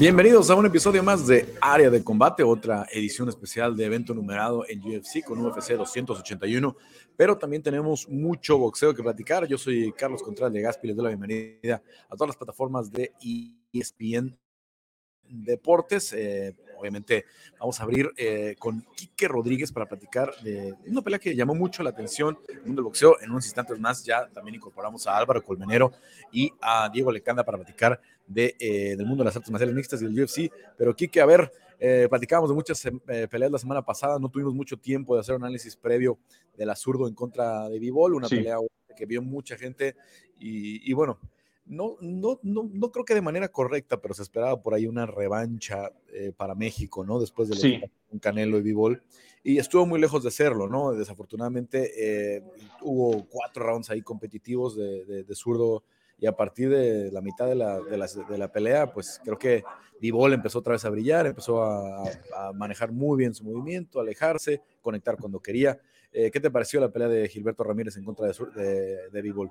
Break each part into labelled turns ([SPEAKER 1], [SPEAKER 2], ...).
[SPEAKER 1] Bienvenidos a un episodio más de Área de Combate, otra edición especial de evento numerado en UFC con UFC 281, pero también tenemos mucho boxeo que platicar. Yo soy Carlos Contreras de Gaspi, les doy la bienvenida a todas las plataformas de ESPN Deportes. Eh, obviamente vamos a abrir eh, con Quique Rodríguez para platicar de una pelea que llamó mucho la atención en el mundo del boxeo. En unos instantes más ya también incorporamos a Álvaro Colmenero y a Diego Lecanda para platicar de, eh, del mundo de las artes marciales mixtas y del UFC. Pero Quique, a ver, eh, platicábamos de muchas peleas la semana pasada, no tuvimos mucho tiempo de hacer un análisis previo de la zurdo en contra de Vivol, una pelea que vio mucha gente y, y bueno, no, no, no, no, creo que de manera correcta, pero se esperaba por ahí una revancha eh, para México, ¿no? Después de sí. un Canelo y Bivol. Y estuvo muy lejos de serlo, ¿no? Desafortunadamente eh, hubo cuatro rounds ahí competitivos de, de, de, zurdo y a partir de la mitad de la, de la, de la pelea, pues creo que Bivol empezó otra vez a brillar, empezó a, a, manejar muy bien su movimiento, alejarse, conectar cuando quería. Eh, ¿Qué te pareció la pelea de Gilberto Ramírez en contra de, de, de Bivol?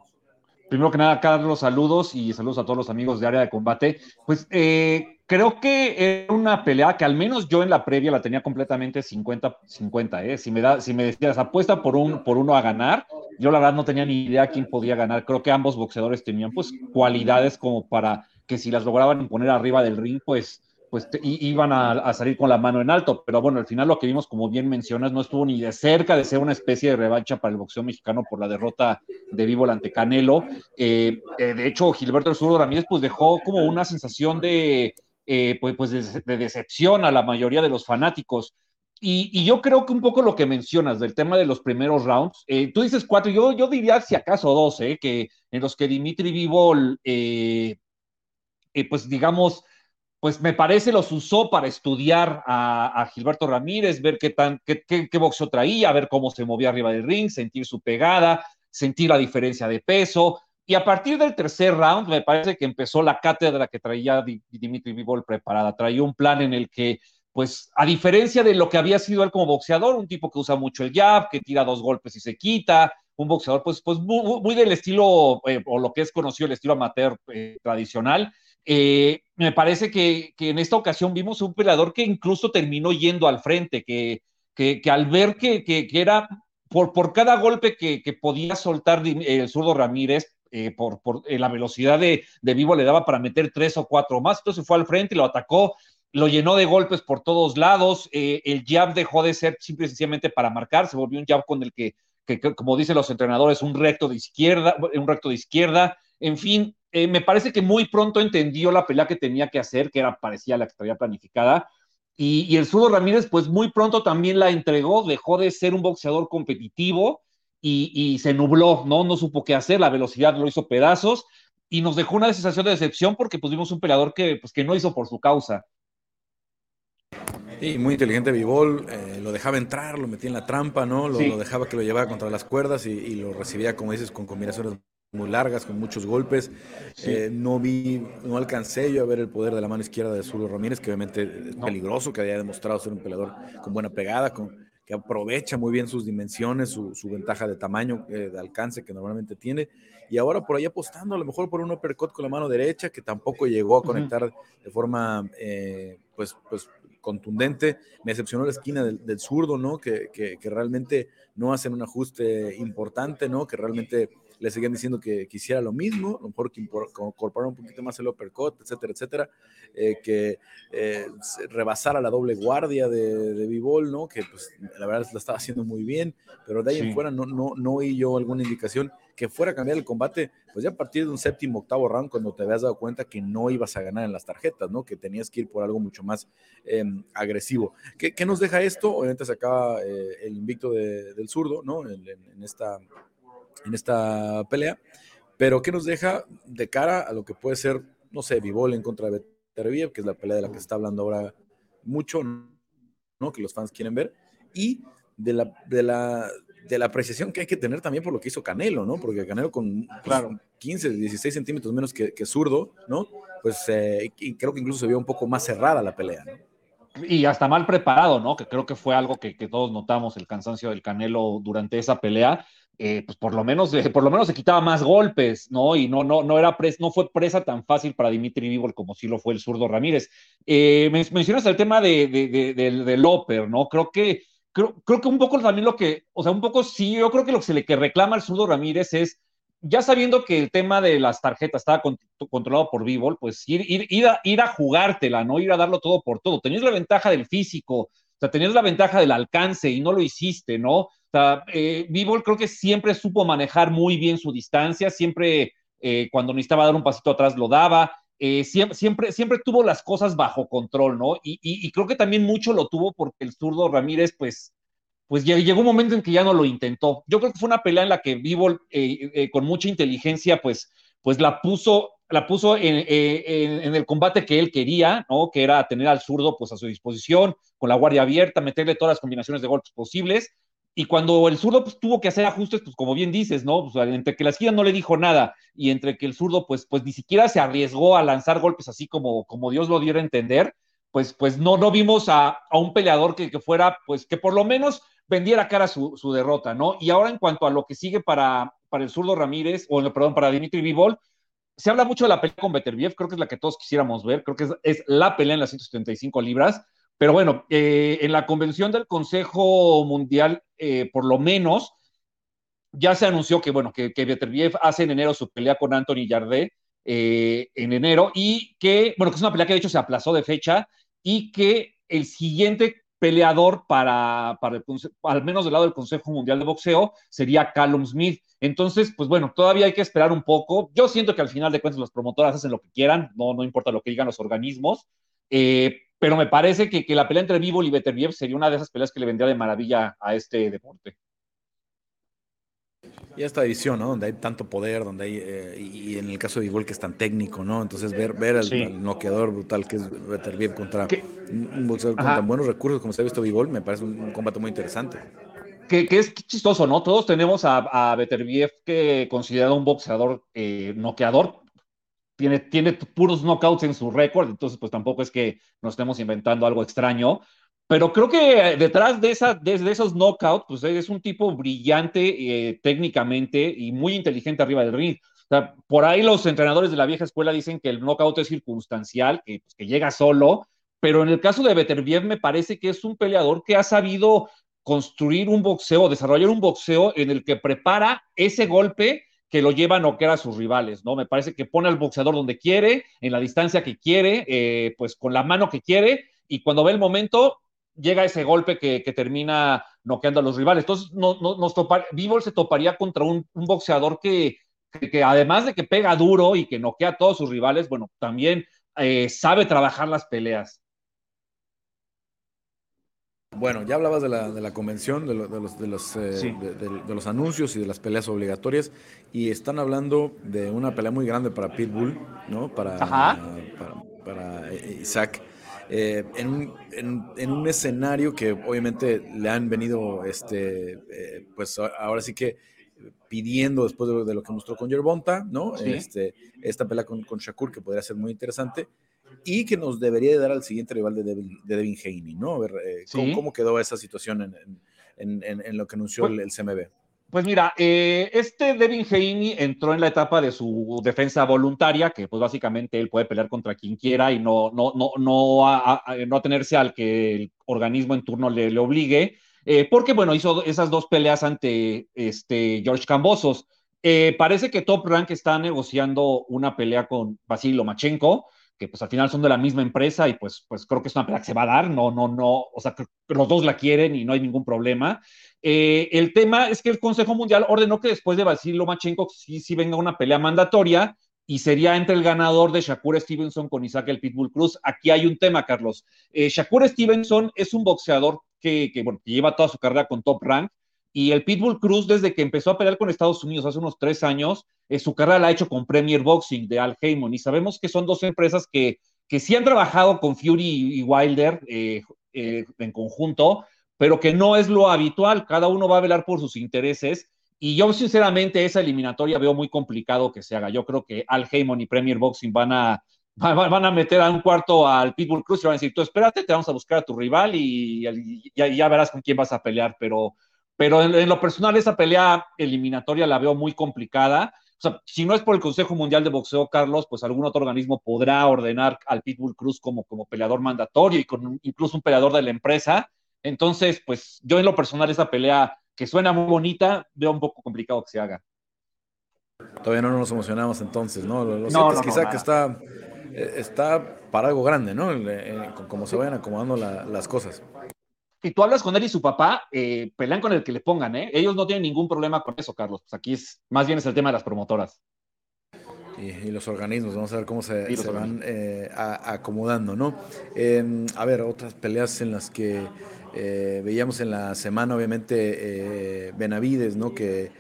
[SPEAKER 2] Primero que nada, Carlos, saludos y saludos a todos los amigos de área de combate. Pues eh, creo que era una pelea que al menos yo en la previa la tenía completamente 50-50. ¿eh? Si, me si me decías apuesta por, un, por uno a ganar, yo la verdad no tenía ni idea quién podía ganar. Creo que ambos boxeadores tenían pues cualidades como para que si las lograban poner arriba del ring, pues pues iban a, salir con la mano en alto, pero bueno, al final lo que vimos, como bien mencionas, no estuvo ni de cerca de ser una especie de revancha para el boxeo mexicano por la derrota de Vivo ante Canelo. Eh, eh, de hecho, Gilberto El Zurdo Ramírez pues dejó como una sensación de, eh, pues, pues de, decepción a la mayoría de los fanáticos. Y, yo creo que un poco lo que mencionas del tema de los primeros rounds, eh, tú dices cuatro, yo, yo diría si acaso dos, que en los que Dimitri Vivo, pues digamos, pues me parece los usó para estudiar a, a Gilberto Ramírez, ver qué, tan, qué, qué, qué, boxeo traía, ver cómo se movía arriba del ring, sentir su pegada, sentir la diferencia de peso. Y a partir del tercer round, me parece que empezó la cátedra que traía Dimitri Vivol preparada. Traía un plan en el que, pues, a diferencia de lo que había sido él como boxeador, un tipo que usa mucho el jab, que tira dos golpes y se quita, un boxeador, pues, pues muy, del estilo, eh, o lo que es conocido el estilo amateur eh, tradicional, eh, me parece que, que, en esta ocasión vimos un peleador que incluso terminó yendo al frente, que, que, que al ver que, era por, por, cada golpe que, podía soltar el zurdo Ramírez, por, por la velocidad de, de, Vivo le daba para meter tres o cuatro más, entonces fue al frente y lo atacó, lo llenó de golpes por todos lados, eh, el jab dejó de ser simple y sencillamente para marcar, se volvió un jab con el que, como dicen los entrenadores, un recto de izquierda, un recto de izquierda, en fin, eh, me parece que muy pronto entendió la pelea que tenía que hacer, que era parecía la que estaba planificada, y, el Zurdo Ramírez, pues muy pronto también la entregó, dejó de ser un boxeador competitivo y, se nubló, ¿no? No supo qué hacer, la velocidad lo hizo pedazos y nos dejó una sensación de decepción porque pues un peleador que, pues, que no hizo por su causa.
[SPEAKER 1] Sí, muy inteligente Vivol, eh, lo dejaba entrar, lo metía en la trampa, ¿no? Lo, sí. lo dejaba que lo llevara contra las cuerdas y, y, lo recibía, como dices, con combinaciones muy largas, con muchos golpes. Sí. Eh, no vi, no alcancé yo a ver el poder de la mano izquierda de Zurdo Ramírez, que obviamente es no. peligroso, que había demostrado ser un peleador con buena pegada, con, que aprovecha muy bien sus dimensiones, su, su ventaja de tamaño, eh, de alcance que normalmente tiene. Y ahora por ahí apostando a lo mejor por un uppercut con la mano derecha, que tampoco llegó a conectar uh -huh. de forma, eh, pues, pues contundente. Me decepcionó la esquina del, del zurdo, ¿no? Que, que, que, realmente no hacen un ajuste importante, ¿no? Que realmente le seguían diciendo que quisiera lo mismo, a lo mejor que incorporar un poquito más el uppercut, etcétera, etcétera, eh, que eh, rebasara la doble guardia de, de Bivol, ¿no? Que pues la verdad lo estaba haciendo muy bien, pero de ahí sí. en fuera no, no, no oí yo alguna indicación que fuera a cambiar el combate, pues ya a partir de un séptimo, octavo round, cuando te habías dado cuenta que no ibas a ganar en las tarjetas, ¿no? Que tenías que ir por algo mucho más eh, agresivo. ¿Qué, ¿Qué, nos deja esto? Obviamente se acaba eh, el invicto de, del zurdo, ¿no? En, esta, en esta pelea, pero ¿qué nos deja de cara a lo que puede ser, no sé, Vivol en contra de Beterbiev, que es la pelea de la que se está hablando ahora mucho, ¿no? Que los fans quieren ver, y de la, de la, de la apreciación que hay que tener también por lo que hizo Canelo, ¿no? Porque Canelo con claro, 15, 16 centímetros menos que, que zurdo, ¿no? Pues eh, y creo que incluso se vio un poco más cerrada la pelea, ¿no?
[SPEAKER 2] Y hasta mal preparado, ¿no? Que creo que fue algo que, que todos notamos, el cansancio del Canelo durante esa pelea. eh, pues por lo menos, por lo menos se quitaba más golpes, ¿no? Y no, no, no, era no fue presa tan fácil para Dimitri Vivol como sí lo fue el zurdo Ramírez. Eh, mencionas el tema de, de, del Loper, ¿no? Creo que, creo, creo que un poco también lo que, o sea, un poco sí, yo creo que lo que se le que reclama al zurdo Ramírez es, ya sabiendo que el tema de las tarjetas estaba controlado por Vivol, pues ir, ir, ir, a, ir a jugártela, ¿no? Ir a darlo todo por todo. Tenías la ventaja del físico, o sea, tenías la ventaja del alcance y no lo hiciste, ¿no? O sea, eh, creo que siempre supo manejar muy bien su distancia, siempre eh, cuando necesitaba dar un pasito atrás lo daba, eh, siempre, siempre, siempre, tuvo las cosas bajo control, ¿no? Y, creo que también mucho lo tuvo porque el zurdo Ramírez, pues, pues llegó un momento en que ya no lo intentó. Yo creo que fue una pelea en la que Vivo eh, con mucha inteligencia, pues, pues la puso, la puso en, en, el combate que él quería, ¿no? Que era tener al zurdo pues a su disposición, con la guardia abierta, meterle todas las combinaciones de golpes posibles y cuando el zurdo pues, tuvo que hacer ajustes, pues como bien dices, ¿no? Entre que la esquina no le dijo nada y entre que el zurdo pues, pues ni siquiera se arriesgó a lanzar golpes así como, como Dios lo diera a entender, pues, pues no, no vimos a, a un peleador que, que, fuera, pues que por lo menos vendiera cara su, su, derrota, ¿no? Y ahora en cuanto a lo que sigue para, para el zurdo Ramírez, o perdón, para Dimitri Vivol, se habla mucho de la pelea con Beterbiev, creo que es la que todos quisiéramos ver, creo que es, es la pelea en las 175 libras, pero bueno, eh, en la convención del Consejo Mundial, eh, por lo menos, ya se anunció que, bueno, que, que hace en enero su pelea con Anthony Jardé eh, en enero y que, bueno, que es una pelea que de hecho se aplazó de fecha y que el siguiente peleador para, para el, al menos del lado del Consejo Mundial de Boxeo sería Callum Smith. Entonces, pues bueno, todavía hay que esperar un poco. Yo siento que al final de cuentas los promotoras hacen lo que quieran, no, no importa lo que digan los organismos. Eh, pero me parece que, que la pelea entre Vivo y Beterbiev sería una de esas peleas que le vendría de maravilla a este deporte.
[SPEAKER 1] Y esta división, ¿no? Donde hay tanto poder, donde hay, eh, y en el caso de Vivol que es tan técnico, ¿no? Entonces ver, ver al, noqueador brutal que es Beterbiev contra un boxeador con tan buenos recursos como se ha visto Vivol, me parece un, combate muy interesante.
[SPEAKER 2] Que, que, es chistoso, ¿no? Todos tenemos a, a Beterbiev que considerado un boxeador eh, noqueador, tiene, tiene puros knockouts en su récord, entonces pues tampoco es que nos estemos inventando algo extraño, pero creo que detrás de, esa, de, esos knockouts, pues es un tipo brillante eh, técnicamente y muy inteligente arriba del ring. Por ahí los entrenadores de la vieja escuela dicen que el knockout es circunstancial, que, pues, que llega solo, pero en el caso de Beterbiev me parece que es un peleador que ha sabido construir un boxeo, desarrollar un boxeo en el que prepara ese golpe que lo lleva a noquear a sus rivales, ¿no? Me parece que pone al boxeador donde quiere, en la distancia que quiere, eh, pues con la mano que quiere, y cuando ve el momento, llega ese golpe que, termina noqueando a los rivales. Entonces, no, no, nos se toparía contra un, boxeador que, que, además de que pega duro y que noquea a todos sus rivales, bueno, también eh, sabe trabajar las peleas.
[SPEAKER 1] Bueno, ya hablabas de la, de la convención, de, los, de, los, eh, de, los anuncios y de las peleas obligatorias, y están hablando de una pelea muy grande para Pitbull, ¿no? Para, para, eh, Isaac. Eh, en, un, en, un, escenario que obviamente le han venido, este, pues ahora sí que pidiendo después de lo, que mostró con Yerbonta, ¿no? Este, esta pelea con, con Shakur que podría ser muy interesante y que nos debería de dar al siguiente rival de Devin, de Devin Haney, ¿no? A ver, eh, ¿cómo, quedó esa situación en, en, en, lo que anunció pues, el, CMB?
[SPEAKER 2] Pues mira, eh, este Devin Haney entró en la etapa de su defensa voluntaria, que pues básicamente él puede pelear contra quien quiera y no, no, no, no, a, no atenerse al que el organismo en turno le, le obligue, eh, porque bueno, hizo esas dos peleas ante este George Cambosos. parece que Top Rank está negociando una pelea con Basil Lomachenko, que pues al final son de la misma empresa y pues, pues creo que es una pelea que se va a dar, no, no, no, o sea, los dos la quieren y no hay ningún problema. Eh, el tema es que el Consejo Mundial ordenó que después de Basil Lomachenko sí, sí venga una pelea mandatoria y sería entre el ganador de Shakur Stevenson con Isaac el Pitbull Cruz. Aquí hay un tema, Carlos. Eh, Shakur Stevenson es un boxeador que, que, bueno, que lleva toda su carrera con Top Rank y el Pitbull Cruz, desde que empezó a pelear con Estados Unidos hace unos tres años, eh, su carrera la ha hecho con Premier Boxing de Al Heyman. Y sabemos que son dos empresas que, que sí han trabajado con Fury y Wilder eh, eh, en conjunto, pero que no es lo habitual. Cada uno va a velar por sus intereses. Y yo, sinceramente, esa eliminatoria veo muy complicado que se haga. Yo creo que Al Heyman y Premier Boxing van a, van a meter a un cuarto al Pitbull Cruz y van a decir, tú espérate, te vamos a buscar a tu rival y, y ya verás con quién vas a pelear. Pero Pero en, lo personal, esa pelea eliminatoria la veo muy complicada. O sea, si no es por el Consejo Mundial de Boxeo, Carlos, pues algún otro organismo podrá ordenar al Pitbull Cruz como, como peleador mandatorio y con incluso un peleador de la empresa. Entonces, pues yo en lo personal, esa pelea que suena muy bonita, veo un poco complicado que se haga.
[SPEAKER 1] Todavía no nos emocionamos entonces, ¿no? Lo, lo quizá que está, eh, está para algo grande, ¿no? como se vayan acomodando las cosas.
[SPEAKER 2] Y tú hablas con él y su papá, eh, pelean con el que le pongan, ¿eh? Ellos no tienen ningún problema con eso, Carlos. Pues aquí es, más bien es el tema de las promotoras.
[SPEAKER 1] Y, los organismos, vamos a ver cómo se, van eh, acomodando, ¿no? Em, a ver, otras peleas en las que eh, veíamos en la semana, obviamente, Benavides, ¿no? Que,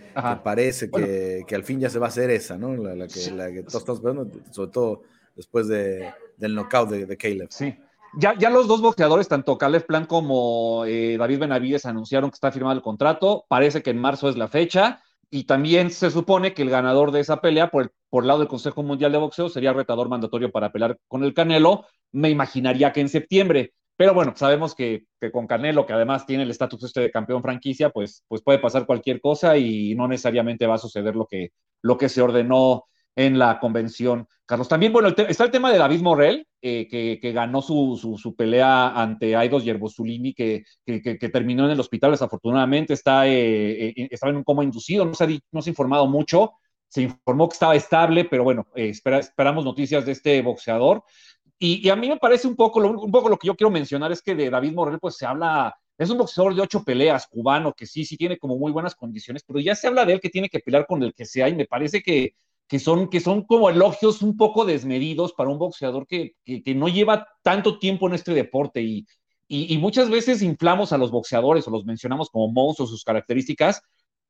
[SPEAKER 1] parece que, que, al fin ya se va a hacer esa, ¿no? La, que, la que, todos estamos esperando, sobre todo después de, del knockout de, de Caleb.
[SPEAKER 2] Sí. Ya, ya, los dos boxeadores, tanto Caleb Plan como eh, David Benavides, anunciaron que está firmado el contrato. Parece que en marzo es la fecha. Y también se supone que el ganador de esa pelea, por el por lado del Consejo Mundial de Boxeo, sería retador mandatorio para pelear con el Canelo. Me imaginaría que en septiembre. Pero bueno, sabemos que, que con Canelo, que además tiene el estatus este de campeón franquicia, pues, pues puede pasar cualquier cosa y no necesariamente va a suceder lo que, lo que se ordenó en la convención. Carlos, también, bueno, está el tema de David Morrell, eh, que, ganó su, su, pelea ante Aidos Yerbosulini, que, que, que, terminó en el hospital desafortunadamente, está, eh, eh, estaba en un coma inducido, no se, ha, no se ha informado mucho, se informó que estaba estable, pero bueno, esperamos noticias de este boxeador. Y, a mí me parece un poco, lo, un poco lo que yo quiero mencionar es que de David Morrell pues se habla, es un boxeador de ocho peleas, cubano, que sí, sí tiene como muy buenas condiciones, pero ya se habla de él que tiene que pelear con el que sea y me parece que que son, que son como elogios un poco desmedidos para un boxeador que, que, no lleva tanto tiempo en este deporte y, y, muchas veces inflamos a los boxeadores o los mencionamos como monstruos, sus características,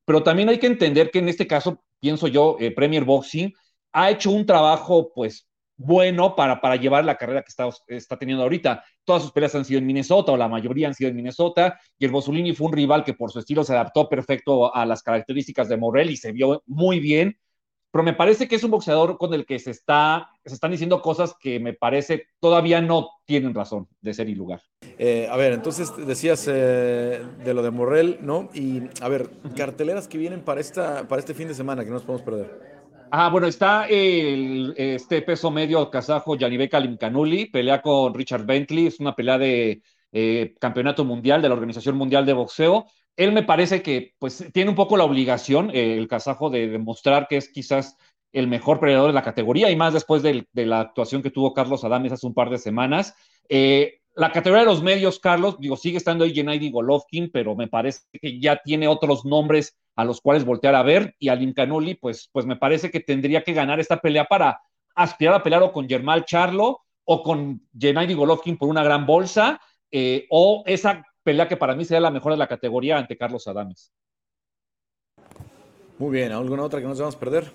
[SPEAKER 2] pero también hay que entender que en este caso, pienso yo, eh, Premier Boxing ha hecho un trabajo pues bueno para, para llevar la carrera que está, está teniendo ahorita. Todas sus peleas han sido en Minnesota, o la mayoría han sido en Minnesota, y el Bosulini fue un rival que por su estilo se adaptó perfecto a las características de Morel y se vio muy bien pero me parece que es un boxeador con el que se, está, se están diciendo cosas que me parece todavía no tienen razón de ser y lugar.
[SPEAKER 1] Eh, a ver, entonces decías eh, de lo de Morrell, ¿no? Y a ver, carteleras que vienen para, esta, para este fin de semana que no nos podemos perder.
[SPEAKER 2] Ah, bueno, está el, este peso medio kazajo Yanibek Alimkanuli, pelea con Richard Bentley, es una pelea de eh, campeonato mundial de la Organización Mundial de Boxeo él me parece que pues tiene un poco la obligación, eh, el kazajo, de demostrar que es quizás el mejor peleador de la categoría y más después de, la actuación que tuvo Carlos Adames hace un par de semanas. Eh, la categoría de los medios, Carlos, digo, sigue estando ahí Gennady Golovkin, pero me parece que ya tiene otros nombres a los cuales voltear a ver y al Canoli, pues, pues me parece que tendría que ganar esta pelea para aspirar a pelear o con Germán Charlo o con Gennady Golovkin por una gran bolsa eh, o esa pelea que para mí sería la mejor de la categoría ante Carlos Adames.
[SPEAKER 1] Muy bien, ¿alguna otra que nos vamos a perder?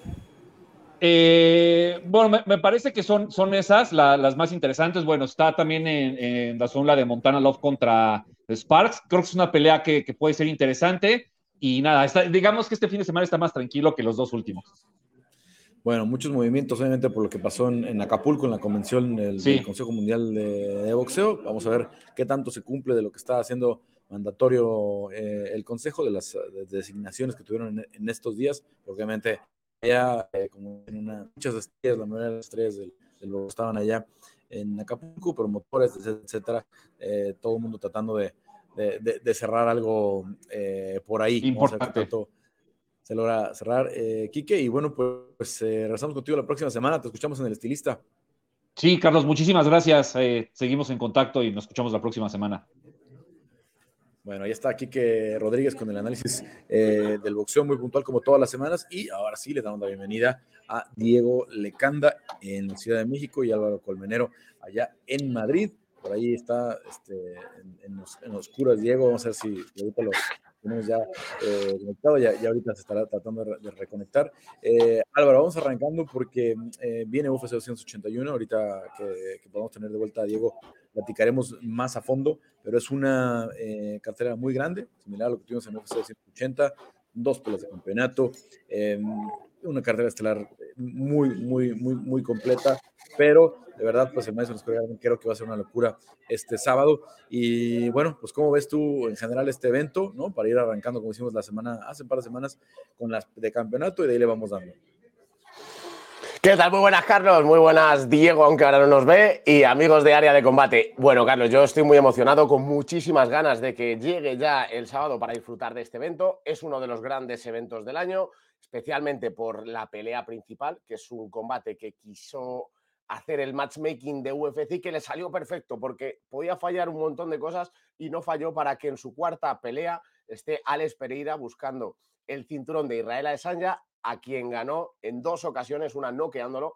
[SPEAKER 2] Eh, bueno, me, parece que son, son esas las más interesantes. Bueno, está también en, la zona de Montana Love contra Sparks. Creo que es una pelea que, puede ser interesante. Y nada, digamos que este fin de semana está más tranquilo que los dos últimos.
[SPEAKER 1] Bueno, muchos movimientos, obviamente, por lo que pasó en, Acapulco, en la convención del, Consejo Mundial de, Boxeo. Vamos a ver qué tanto se cumple de lo que está haciendo mandatorio eh, el Consejo, de las designaciones que tuvieron en, estos días. Obviamente, ya eh, como en una, muchas estrellas, la mayoría de las estrellas del, del estaban allá en Acapulco, promotores, etcétera, eh, todo el mundo tratando de, de cerrar algo por ahí.
[SPEAKER 2] Importante
[SPEAKER 1] se logra cerrar, eh, Quique. Y bueno, pues eh, regresamos contigo la próxima semana. Te escuchamos en el estilista.
[SPEAKER 2] Sí, Carlos, muchísimas gracias. Eh, seguimos en contacto y nos escuchamos la próxima semana.
[SPEAKER 1] Bueno, ahí está Quique Rodríguez con el análisis eh, del boxeo muy puntual como todas las semanas. Y ahora sí le damos la bienvenida a Diego Lecanda en la Ciudad de México y Álvaro Colmenero allá en Madrid. Por ahí está este, en, los, curas Diego. Vamos a ver si ahorita lo, tenemos ya eh, conectado, ya, ya, ahorita se estará tratando de, reconectar. Eh, Álvaro, vamos arrancando porque eh, viene UFC 281, ahorita que, que, podamos tener de vuelta a Diego, platicaremos más a fondo, pero es una eh, cartera muy grande, similar a lo que tuvimos en UFC 280, dos pelas de campeonato. Una carrera estelar muy, muy, muy, muy completa, pero de verdad, pues el maestro creo que va a ser una locura este sábado. Y bueno, pues ¿cómo ves tú en general este evento, ¿no? Para ir arrancando, como hicimos la semana, hace un par de semanas, con las de campeonato y de ahí le vamos dando.
[SPEAKER 3] ¿Qué tal? Muy buenas, Carlos. Muy buenas, Diego, aunque ahora no nos ve. Y amigos de área de combate. Bueno, Carlos, yo estoy muy emocionado, con muchísimas ganas de que llegue ya el sábado para disfrutar de este evento. Es uno de los grandes eventos del año, especialmente por la pelea principal, que es un combate que quiso hacer el matchmaking de UFC que le salió perfecto porque podía fallar un montón de cosas y no falló para que en su cuarta pelea esté Alex Pereira buscando el cinturón de Israel Adesanya a quien ganó en dos ocasiones, una noqueándolo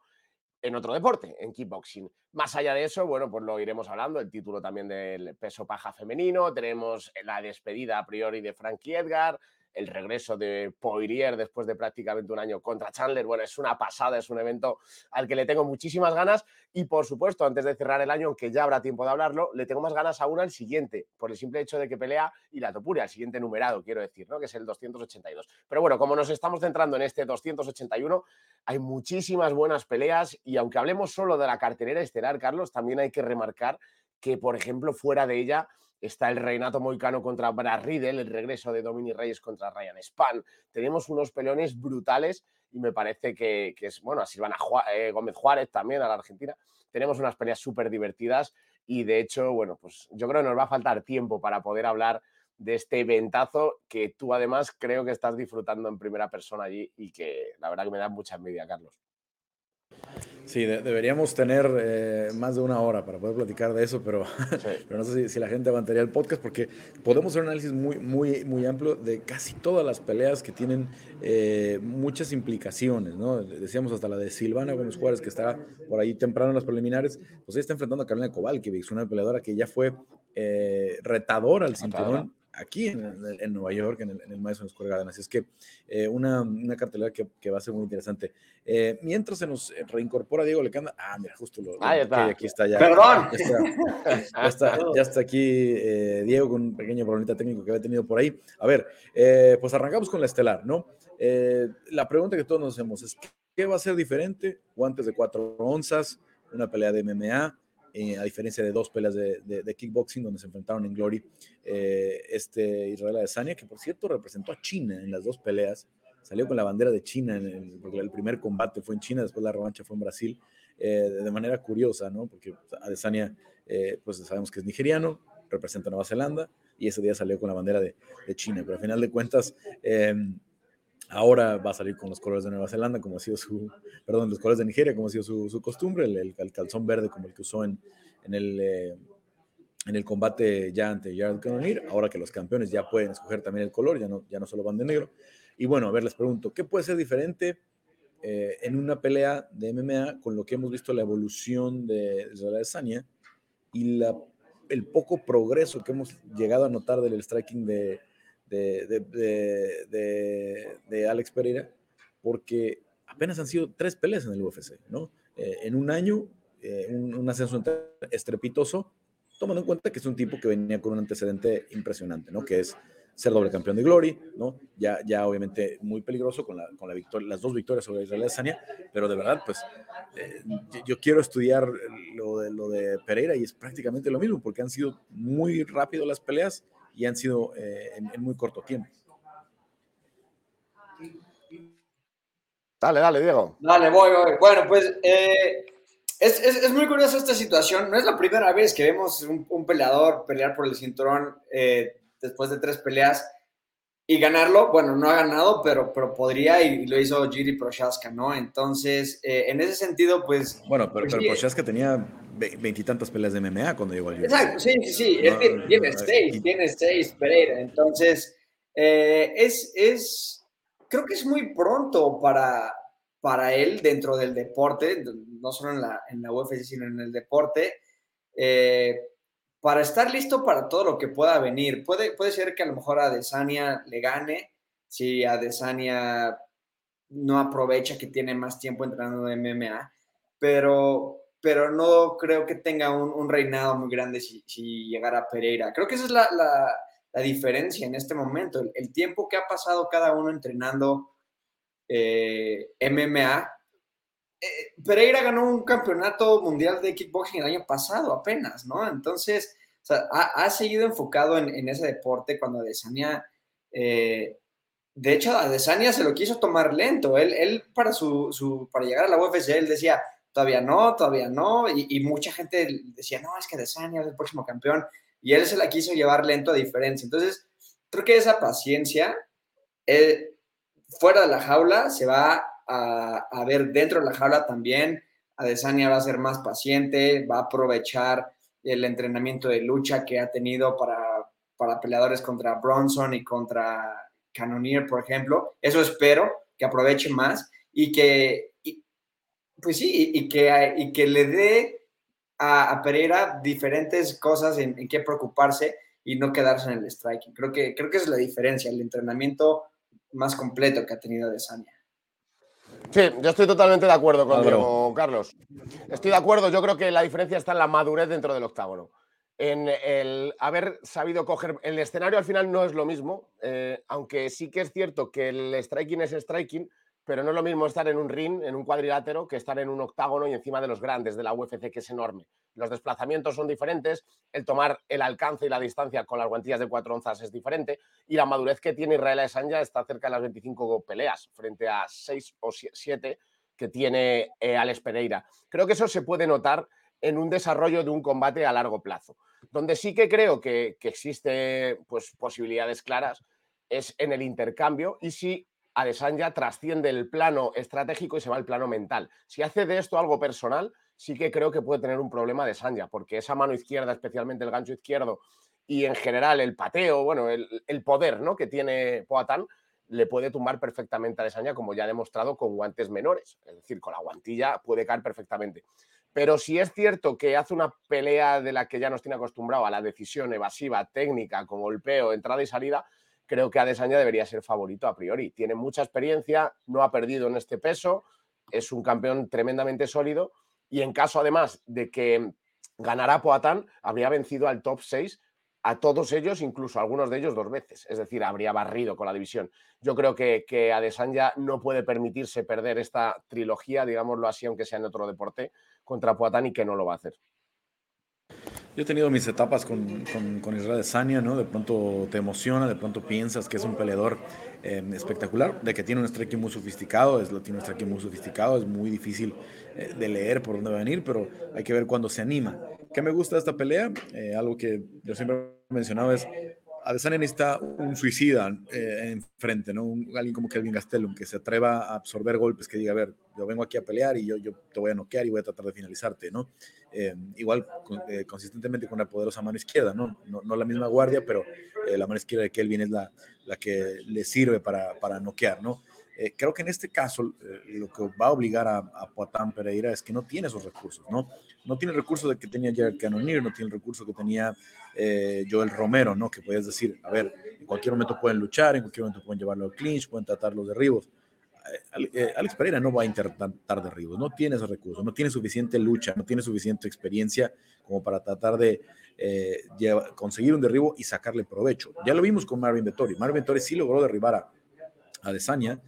[SPEAKER 3] en otro deporte, en kickboxing. Más allá de eso, bueno, pues lo iremos hablando, el título también del peso paja femenino, tenemos la despedida a priori de Frankie Edgar, el regreso de Poirier después de prácticamente un año contra Chandler. Bueno, es una pasada, es un evento al que le tengo muchísimas ganas y por supuesto, antes de cerrar el año, aunque ya habrá tiempo de hablarlo, le tengo más ganas aún al siguiente, por el simple hecho de que pelea y la topuria, al siguiente numerado, quiero decir, ¿no? que es el 282. Pero bueno, como nos estamos centrando en este 281, hay muchísimas buenas peleas y aunque hablemos solo de la cartelera estelar, Carlos, también hay que remarcar que, por ejemplo, fuera de ella está el Reinato Moicano contra Brad Riddle, el regreso de Dominic Reyes contra Ryan Span. Tenemos unos pelones brutales y me parece que, es, bueno, a Silvana eh, Gómez Juárez también, a la Argentina. Tenemos unas peleas súper divertidas y de hecho, bueno, pues yo creo que nos va a faltar tiempo para poder hablar de este ventazo que tú además creo que estás disfrutando en primera persona allí y que la verdad que me da mucha envidia, Carlos.
[SPEAKER 1] Sí, deberíamos tener eh, más de una hora para poder platicar de eso, pero, pero no sé si, la gente aguantaría el podcast porque podemos hacer un análisis muy, muy, muy amplio de casi todas las peleas que tienen eh, muchas implicaciones, ¿no? Decíamos hasta la de Silvana Gómez Juárez, que está por ahí temprano en las preliminares, pues ella está enfrentando a Carolina es una peleadora que ya fue eh, retadora al cinturón aquí en, Nueva York, en el, en el Madison Square Garden. Así es que eh, una, una, cartelera que, que, va a ser muy interesante. Eh, mientras se nos reincorpora Diego Lecanda, ah, mira, justo lo,
[SPEAKER 3] ah, está.
[SPEAKER 1] aquí está ya.
[SPEAKER 3] Perdón.
[SPEAKER 1] Ya está, ya está, aquí eh, Diego con un pequeño problemita técnico que había tenido por ahí. A ver, pues arrancamos con la estelar, ¿no? la pregunta que todos nos hacemos es, ¿qué va a ser diferente? Guantes de cuatro onzas, una pelea de MMA, eh, a diferencia de dos peleas de, kickboxing donde se enfrentaron en Glory, eh, este Israel Adesanya, que por cierto representó a China en las dos peleas, salió con la bandera de China, en el, porque el primer combate fue en China, después la revancha fue en Brasil, eh, de manera curiosa, ¿no? Porque Adesanya, pues sabemos que es nigeriano, representa a Nueva Zelanda, y ese día salió con la bandera de, de China, pero al final de cuentas Ahora va a salir con los colores de Nueva Zelanda, como ha sido su, perdón, los colores de Nigeria, como ha sido su, costumbre, el, calzón verde como el que usó en, en el, eh, en el combate ya ante Jared Cannonier, ahora que los campeones ya pueden escoger también el color, ya no, ya no solo van de negro. Y bueno, a ver, les pregunto, ¿qué puede ser diferente eh, en una pelea de MMA con lo que hemos visto la evolución de Israel Sania y la, el poco progreso que hemos llegado a notar del striking de, de, de, Alex Pereira, porque apenas han sido tres peleas en el UFC, ¿no? Eh, en un año, eh, un, ascenso estrepitoso, tomando en cuenta que es un tipo que venía con un antecedente impresionante, ¿no? Que es ser doble campeón de Glory, ¿no? Ya, ya obviamente muy peligroso con, la, con la victoria, las dos victorias sobre Israel Adesanya, pero de verdad, pues eh, yo quiero estudiar lo de, lo de Pereira y es prácticamente lo mismo, porque han sido muy rápido las peleas, y han sido eh, en, muy corto tiempo.
[SPEAKER 3] Dale, dale, Diego.
[SPEAKER 4] Dale, voy, voy. Bueno, pues eh, es, es, muy curiosa esta situación. No es la primera vez que vemos un, peleador pelear por el cinturón eh, después de tres peleas y ganarlo. Bueno, no ha ganado, pero, pero podría y, lo hizo Giri Prochaska, ¿no? Entonces, en ese sentido, pues.
[SPEAKER 1] Bueno, pero, pues Prochaska tenía veintitantas peleas de MMA cuando llegó al
[SPEAKER 4] Exacto, sí, sí, sí. es que tiene seis, tiene seis Pereira. Entonces, eh, es, es, creo que es muy pronto para, para él dentro del deporte, no solo en la, en la UFC, sino en el deporte, eh, para estar listo para todo lo que pueda venir. Puede, puede ser que a lo mejor a Desania le gane, si a Desania no aprovecha que tiene más tiempo entrenando de MMA, pero pero no creo que tenga un, reinado muy grande si, llegara a Pereira. Creo que esa es la, diferencia en este momento, el, tiempo que ha pasado cada uno entrenando eh, MMA. Eh, Pereira ganó un campeonato mundial de kickboxing el año pasado apenas, ¿no? Entonces, ha, seguido enfocado en, ese deporte cuando Adesanya, eh, de hecho, Adesanya se lo quiso tomar lento. Él, él para, su, para llegar a la UFC, él decía, todavía no, todavía no, y, mucha gente decía, no, es que Adesanya es el próximo campeón, y él se la quiso llevar lento a diferencia. Entonces, creo que esa paciencia, eh, fuera de la jaula, se va a, ver dentro de la jaula también. Adesanya va a ser más paciente, va a aprovechar el entrenamiento de lucha que ha tenido para, para peleadores contra Bronson y contra Cannonier, por ejemplo. Eso espero que aproveche más y que, pues sí, y, que, y que le dé a, Pereira diferentes cosas en, en preocuparse y no quedarse en el striking. Creo que, creo que es la diferencia, el entrenamiento más completo que ha tenido Adesanya.
[SPEAKER 3] Sí, yo estoy totalmente de acuerdo contigo, Carlos. Estoy de acuerdo, yo creo que la diferencia está en la madurez dentro del octágono. En el haber sabido coger. El escenario al final no es lo mismo, eh, aunque sí que es cierto que el striking es striking, pero no es lo mismo estar en un ring, en un cuadrilátero, que estar en un octágono y encima de los grandes de la UFC, que es enorme. Los desplazamientos son diferentes, el tomar el alcance y la distancia con las guantillas de cuatro onzas es diferente, y la madurez que tiene Israel Adesanya está cerca de las 25 peleas, frente a 6 o 7 que tiene eh, Alex Pereira. Creo que eso se puede notar en un desarrollo de un combate a largo plazo. Donde sí que creo que, que existe pues, posibilidades claras es en el intercambio y si Adesanya trasciende el plano estratégico y se va al plano mental. Si hace de esto algo personal, sí que creo que puede tener un problema Adesanya, porque esa mano izquierda, especialmente el gancho izquierdo y en general el pateo, bueno, el, poder ¿no? que tiene Poatán, le puede tumbar perfectamente a Adesanya, como ya ha demostrado con guantes menores. Es decir, con la guantilla puede caer perfectamente. Pero si es cierto que hace una pelea de la que ya nos tiene acostumbrado a la decisión evasiva, técnica, con golpeo, entrada y salida, creo que Adesanya debería ser favorito a priori. Tiene mucha experiencia, no ha perdido en este peso, es un campeón tremendamente sólido y en caso además de que ganara Poatán, habría vencido al top 6 a todos ellos, incluso algunos de ellos dos veces. Es decir, habría barrido con la división. Yo creo que, que Adesanya no puede permitirse perder esta trilogía, digámoslo así, aunque sea en otro deporte, contra Poatán y que no lo va a hacer.
[SPEAKER 1] Yo he tenido mis etapas con, con, Israel Sania, ¿no? De pronto te emociona, de pronto piensas que es un peleador em, espectacular, de que tiene un striking muy sofisticado, es, tiene un striking muy sofisticado, es muy difícil eh, de leer por dónde va a venir, pero hay que ver cuándo se anima. ¿Qué me gusta de esta pelea? Eh, algo que yo siempre he mencionado es Adesanya necesita un suicida eh, enfrente, ¿no? alguien como Kelvin Gastelum, que se atreva a absorber golpes, que diga, a ver, yo vengo aquí a pelear y yo, yo te voy a noquear y voy a tratar de finalizarte, ¿no? Eh, igual eh, consistentemente con la poderosa mano izquierda, ¿no? No, la misma guardia, pero la mano izquierda de Kelvin es la, la que le sirve para, para noquear, ¿no? Creo que en este caso lo que va a obligar a, a Pereira es que no tiene esos recursos, ¿no? no tiene el recurso de que tenía Jared Cannonier, no tiene el recurso que tenía eh, Joel Romero, ¿no? Que podías decir, a ver, en cualquier momento pueden luchar, en cualquier momento pueden llevarlo al clinch, pueden tratar los derribos. Eh, eh, Alex Pereira no va a intentar derribos, no tiene esos recursos, no tiene suficiente lucha, no tiene suficiente experiencia como para tratar de conseguir un derribo y sacarle provecho. Ya lo vimos con Marvin Vettori. Marvin Vettori sí logró derribar a, a Desania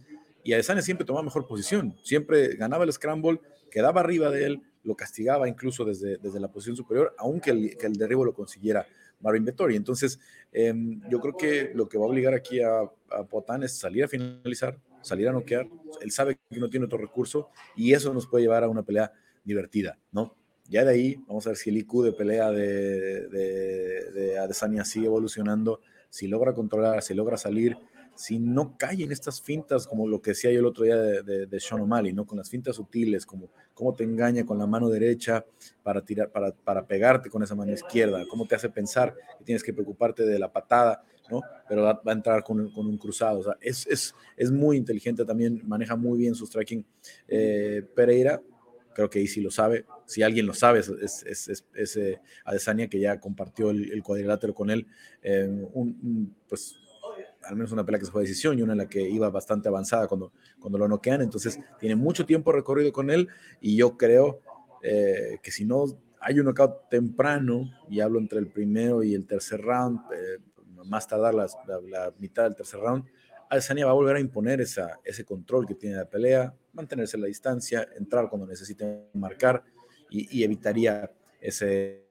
[SPEAKER 1] y a Desania siempre tomaba mejor posición, siempre ganaba el scramble, quedaba arriba de él, lo castigaba incluso desde, desde la posición superior, aunque el, que el derribo lo consiguiera Marvin Vettori. Entonces, em, yo creo que lo que va a obligar aquí a, a, Potán es salir a finalizar, salir a noquear. Él sabe que no tiene otro recurso y eso nos puede llevar a una pelea divertida, ¿no? Ya de ahí, vamos a ver si el IQ de pelea de, de, de Adesanya sigue evolucionando, si logra controlar, si logra salir, si no cae en estas fintas, como lo que decía yo el otro día de, de, Sean O'Malley, ¿no? Con las fintas sutiles, como cómo te engaña con la mano derecha para, tirar, para, para pegarte con esa mano izquierda, cómo te hace pensar que tienes que preocuparte de la patada, ¿no? Pero va, a entrar con, con, un cruzado. O sea, es, es, es, muy inteligente también, maneja muy bien su striking. Eh, Pereira, creo que sí lo sabe. Si alguien lo sabe, es, es, es eh, Adesanya, que ya compartió el, cuadrilátero con él. Eh, un, pues al menos una pelea que se fue a decisión y una en la que iba bastante avanzada cuando, cuando lo noquean. Entonces, tiene mucho tiempo recorrido con él y yo creo eh, que si no hay un knockout temprano, y hablo entre el primero y el tercer round, eh, más tardar la, la, mitad del tercer round, Adesanya va a volver a imponer esa, ese control que tiene la pelea, mantenerse la distancia, entrar cuando necesite marcar y, evitaría ese,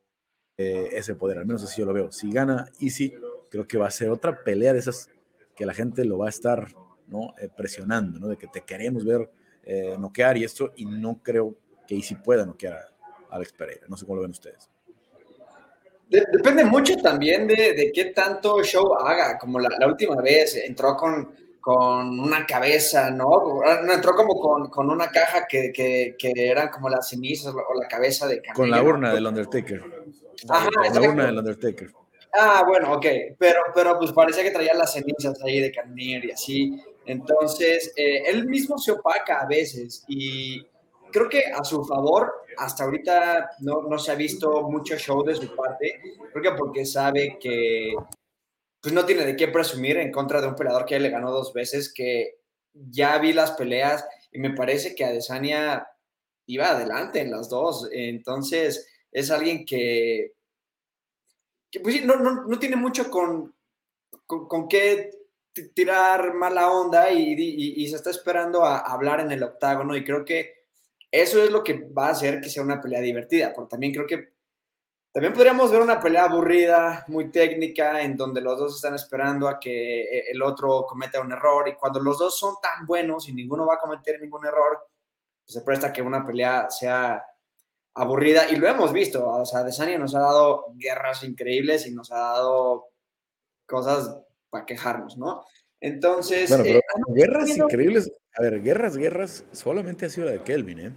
[SPEAKER 1] eh, ese poder, al menos así yo lo veo. Si gana Easy, creo que va a ser otra pelea de esas que la gente lo va a estar ¿no? Eh, presionando, ¿no? de que te queremos ver eh, noquear y esto, y no creo que Easy pueda noquear a Alex Pereira. No sé cómo lo ven ustedes.
[SPEAKER 4] Depende mucho también de, qué tanto show haga, como la, última vez entró con, con, una cabeza, ¿no? Entró como con, una caja que, que, eran como las cenizas o la cabeza de
[SPEAKER 1] Con la urna del Undertaker. Ajá, con la urna del Undertaker.
[SPEAKER 4] Ah, bueno, ok, pero, pero pues parecía que traía las cenizas ahí de Carnier y así. Entonces, eh, él mismo se opaca a veces y creo que a su favor, hasta ahorita no, no, se ha visto mucho show de su parte, creo que porque sabe que pues no tiene de qué presumir en contra de un peleador que le ganó dos veces, que ya vi las peleas y me parece que Adesanya iba adelante en las dos, entonces es alguien que, pues, no, no, no, tiene mucho con, con, qué tirar mala onda y, se está esperando a hablar en el octágono y creo que eso es lo que va a hacer que sea una pelea divertida, porque también creo que también podríamos ver una pelea aburrida, muy técnica, en donde los dos están esperando a que eh, el otro cometa un error y cuando los dos son tan buenos y ninguno va a cometer ningún error, pues se presta que una pelea sea aburrida y lo hemos visto, o sea, Desania nos ha dado guerras increíbles y nos ha dado cosas para quejarnos, ¿no? Entonces...
[SPEAKER 1] Bueno, pero eh, guerras increíbles, a ver, guerras, guerras, solamente ha sido la de Kelvin, ¿eh?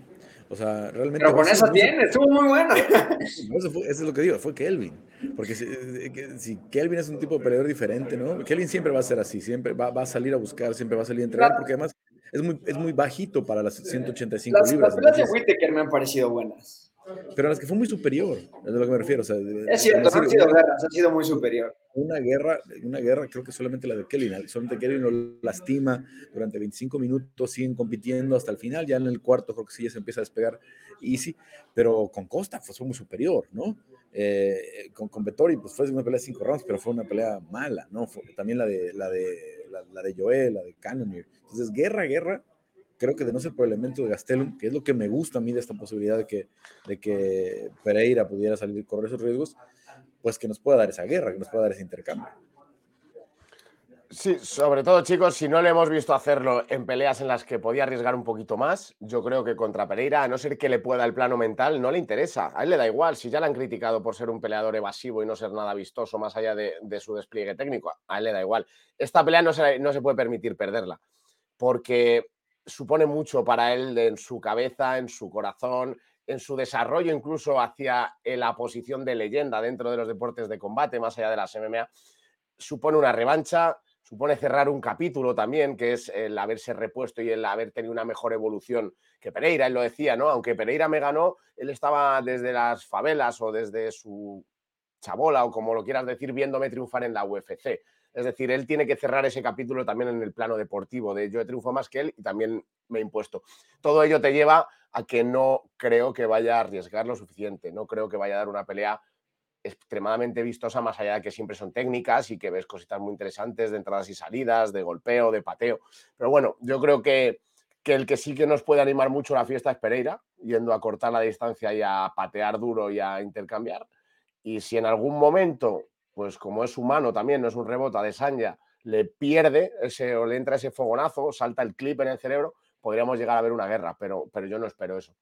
[SPEAKER 1] O sea, realmente.
[SPEAKER 4] Pero con esa tiene, estuvo muy buena.
[SPEAKER 1] Eso, es lo que digo, fue Kelvin. Porque eh, si, Kelvin es un tipo de peleador diferente, ¿no? Kelvin siempre va a ser así, siempre va, va a salir a buscar, siempre va a salir a entregar, porque además es muy, es muy bajito para las 185
[SPEAKER 4] las,
[SPEAKER 1] libras.
[SPEAKER 4] Las peleas de Whittaker me han parecido buenas.
[SPEAKER 1] Pero las que fue muy superior, es a lo que me refiero. O sea,
[SPEAKER 4] es cierto, no han sido guerras, ha sido muy superior.
[SPEAKER 1] Una guerra, una guerra, creo que solamente la de Kelvin, solamente Kelvin lo lastima durante 25 minutos, siguen compitiendo hasta el final, ya en el cuarto creo que sí ya se empieza a despegar Easy, pero con Costa fue muy superior, ¿no? Eh, con, con Vettori, pues fue una pelea de cinco rounds, pero fue una pelea mala, ¿no? también la de, la de, la, de Joel, la de Cannonier. Entonces, guerra, guerra, creo que de no ser por el elemento de Gastelum, que es lo que me gusta a mí de esta posibilidad de que, de que Pereira pudiera salir correr esos riesgos, pues que nos pueda dar esa guerra, que nos pueda dar ese intercambio.
[SPEAKER 3] Sí, sobre todo, chicos, si no le hemos visto hacerlo en peleas en las que podía arriesgar un poquito más, yo creo que contra Pereira, a no ser que le pueda el plano mental, no le interesa. A él le da igual. Si ya le han criticado por ser un peleador evasivo y no ser nada vistoso más allá de, su despliegue técnico, a él le da igual. Esta pelea no se, no se puede permitir perderla, porque supone mucho para él en su cabeza, en su corazón, en su desarrollo incluso hacia eh, la posición de leyenda dentro de los deportes de combate, más allá de las MMA. Supone una revancha, supone cerrar un capítulo también, que es el haberse repuesto y el haber tenido una mejor evolución que Pereira. Él lo decía, ¿no? Aunque Pereira me ganó, él estaba desde las favelas o desde su chabola o como lo quieras decir, viéndome triunfar en la UFC. Es decir, él tiene que cerrar ese capítulo también en el plano deportivo, de yo he triunfado más que él y también me he impuesto. Todo ello te lleva a que no creo que vaya a arriesgar lo suficiente, no creo que vaya a dar una pelea extremadamente vistosa, más allá de que siempre son técnicas y que ves cositas muy interesantes de entradas y salidas, de golpeo, de pateo. Pero bueno, yo creo que, que el que sí que nos puede animar mucho la fiesta es Pereira, yendo a cortar la distancia y a patear duro y a intercambiar. Y si en algún momento pues como es humano también, no es un rebota de Sanya, le pierde ese, o le entra ese fogonazo, salta el clip en el cerebro, podríamos llegar a ver una guerra, pero, pero yo no espero eso.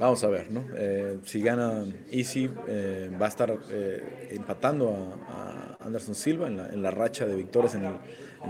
[SPEAKER 1] Vamos a ver, ¿no? Eh, si gana Easy, eh, va a estar eh, empatando a, Anderson Silva en la, racha de victorias en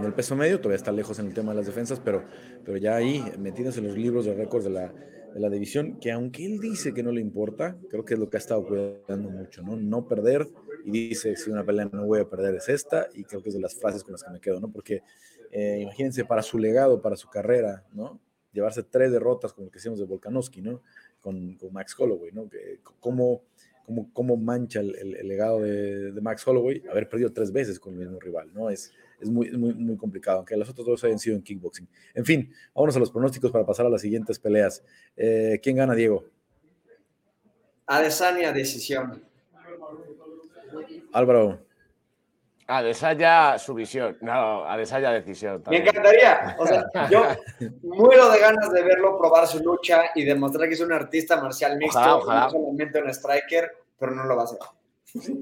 [SPEAKER 1] el, peso medio. Todavía está lejos en el tema de las defensas, pero, pero ya ahí, metidos en los libros de récords de la, de la división, que aunque él dice que no le importa, creo que es lo que ha estado cuidando mucho, ¿no? No perder, y dice, si una pelea no voy a perder es esta, y creo que es de las frases con las que me quedo, ¿no? Porque eh, imagínense, para su legado, para su carrera, ¿no? Llevarse tres derrotas como lo que hicimos de Volkanovski, ¿no? Con, con Max Holloway, ¿no? Que, ¿cómo, cómo, cómo mancha el, el, legado de, de, Max Holloway haber perdido tres veces con el mismo rival, ¿no? Es, es muy, muy, muy complicado, aunque los otros dos hayan sido en kickboxing. En fin, vámonos a los pronósticos para pasar a las siguientes peleas. Eh, ¿Quién gana, Diego?
[SPEAKER 4] Adesanya, decisión.
[SPEAKER 1] Álvaro.
[SPEAKER 3] Adesanya su visión, no, Adesanya decisión.
[SPEAKER 4] Me encantaría, o sea, yo muero de ganas de verlo probar su lucha y demostrar que es un artista marcial mixto, no solamente un striker, pero no lo va a hacer.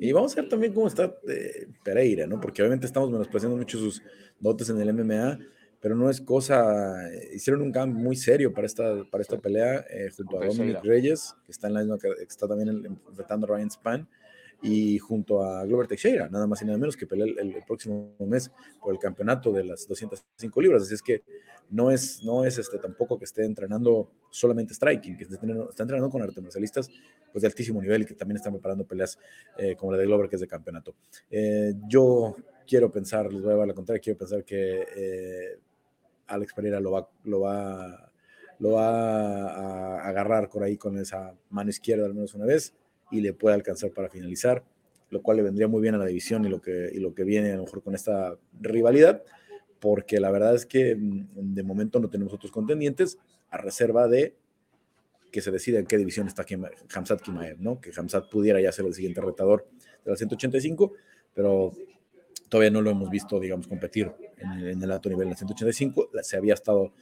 [SPEAKER 1] Y vamos a ver también cómo está eh, Pereira, ¿no? Porque obviamente estamos menospreciando mucho sus dotes en el MMA, pero no es cosa. Hicieron un cambio muy serio para esta, para esta pelea eh, junto a Dominic Reyes, que está en la misma que está también enfrentando a Ryan Span y junto a Glover Teixeira, nada más y nada menos que pelea el, próximo mes por el campeonato de las 205 libras. Así es que no es, no es este, tampoco que esté entrenando solamente striking, que está entrenando con artes marcialistas pues, de altísimo nivel y que también están preparando peleas eh, como la de Glover, que es de campeonato. Eh, yo quiero pensar, les voy a dar la contraria, quiero pensar que eh, Alex Pereira lo va, lo va, lo va a agarrar por ahí con esa mano izquierda al menos una vez y le puede alcanzar para finalizar, lo cual le vendría muy bien a la división y lo que, y lo que viene a lo mejor con esta rivalidad, porque la verdad es que mm, de momento no tenemos otros contendientes a reserva de que se decida en qué división está Hamzat Kimaev, ¿no? Que Hamzat pudiera ya ser el siguiente retador de la 185, pero todavía no lo hemos visto, digamos, competir en, en el alto nivel de la 185. Se había estado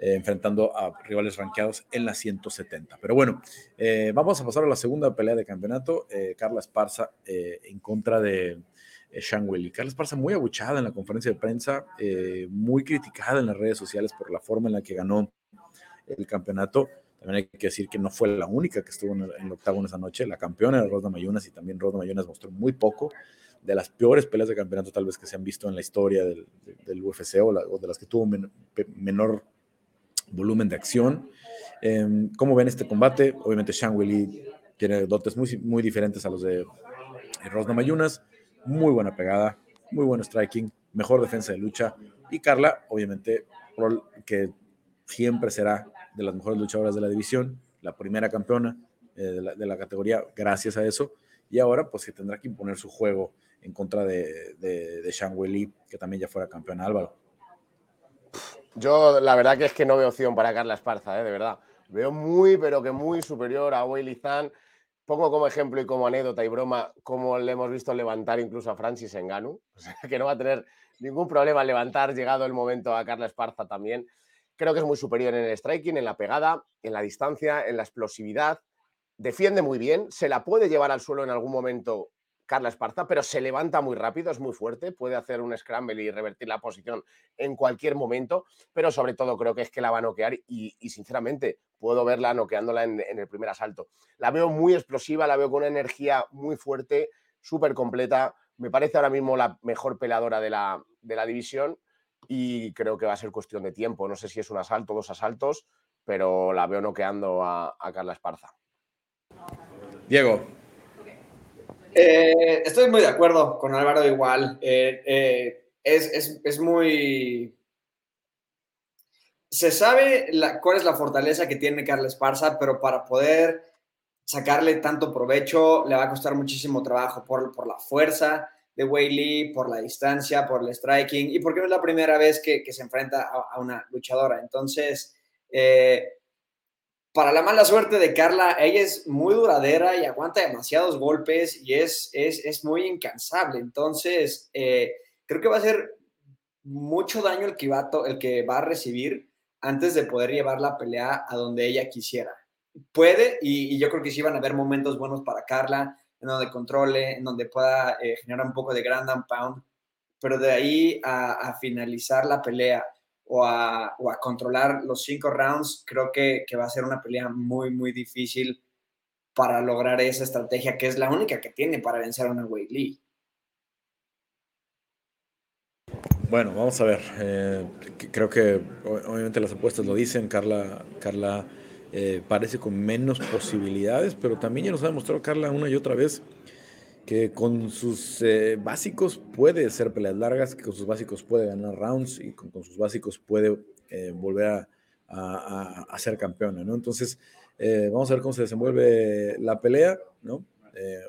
[SPEAKER 1] eh, enfrentando a rivales rankeados en la 170. Pero bueno, eh, vamos a pasar a la segunda pelea de campeonato. Eh, Carla Esparza en contra de Shang Weili. Carla Esparza muy abuchada en la conferencia de prensa, muy criticada en las redes sociales por la forma en la que ganó el campeonato. También hay que decir que no fue la única que estuvo en el, octavo esa noche. La campeona era Rosna Mayunas y también Rosna Mayunas mostró muy poco de las peores peleas de campeonato tal vez que se han visto en la historia del, UFC o, de las que tuvo menor volumen de acción. Eh, ¿Cómo ven este combate? Obviamente Shang Weili tiene dotes muy, muy diferentes a los de Rosna Mayunas, muy buena pegada, muy buen striking, mejor defensa de lucha y Carla, obviamente, que siempre será de las mejores luchadoras de la división, la primera campeona eh, de, la, categoría gracias a eso y ahora pues que tendrá que imponer su juego en contra de, de, de Weili, que también ya fuera campeona Álvaro.
[SPEAKER 3] Yo la verdad que es que no veo opción para Carla Esparza, ¿eh? de verdad. Veo muy, pero que muy superior a Willy Zan. Pongo como ejemplo y como anécdota y broma como le hemos visto levantar incluso a Francis Enganu, o sea, que no va a tener ningún problema levantar llegado el momento a Carla Esparza también. Creo que es muy superior en el striking, en la pegada, en la distancia, en la explosividad. Defiende muy bien, se la puede llevar al suelo en algún momento Carla Esparza, pero se levanta muy rápido, es muy fuerte, puede hacer un scramble y revertir la posición en cualquier momento, pero sobre todo creo que es que la va a noquear y, sinceramente puedo verla noqueándola en, el primer asalto. La veo muy explosiva, la veo con una energía muy fuerte, súper completa, me parece ahora mismo la mejor la, de la división y creo que va a ser cuestión de tiempo, no sé si es un asalto, dos asaltos, pero la veo noqueando a, a Carla Esparza.
[SPEAKER 1] Diego,
[SPEAKER 4] eh, estoy muy de acuerdo con Álvaro igual. Eh, eh, es, muy... Se sabe cuál es la fortaleza que tiene Carla Esparza, pero para poder sacarle tanto provecho le va a costar muchísimo trabajo por, por la fuerza de Wei por la distancia, por el striking y porque no es la primera vez que, se enfrenta a, una luchadora. Entonces, para la mala suerte de Carla, ella es muy duradera y aguanta demasiados golpes y es, es, muy incansable. Entonces, eh, creo que va a ser mucho daño el que, va el que va a recibir antes de poder llevar la pelea a donde ella quisiera. Puede, y, yo creo que sí van a haber momentos buenos para Carla, en donde controle, en donde pueda eh, generar un poco de grand and pound, pero de ahí a finalizar la pelea o a, controlar los cinco rounds, creo que, va a ser una pelea muy, muy difícil para lograr esa estrategia, que es la única que tiene para vencer a una Wei Lee.
[SPEAKER 1] Bueno, vamos a ver. Eh, creo que obviamente las apuestas lo dicen. Carla, Carla eh, parece con menos posibilidades, pero también ya nos ha demostrado Carla una y otra vez que con sus eh, básicos puede ser peleas largas, que con sus básicos puede ganar rounds y con, sus básicos puede eh, volver a, ser campeona, ¿no? Entonces, eh, vamos a ver cómo se desenvuelve la pelea, ¿no?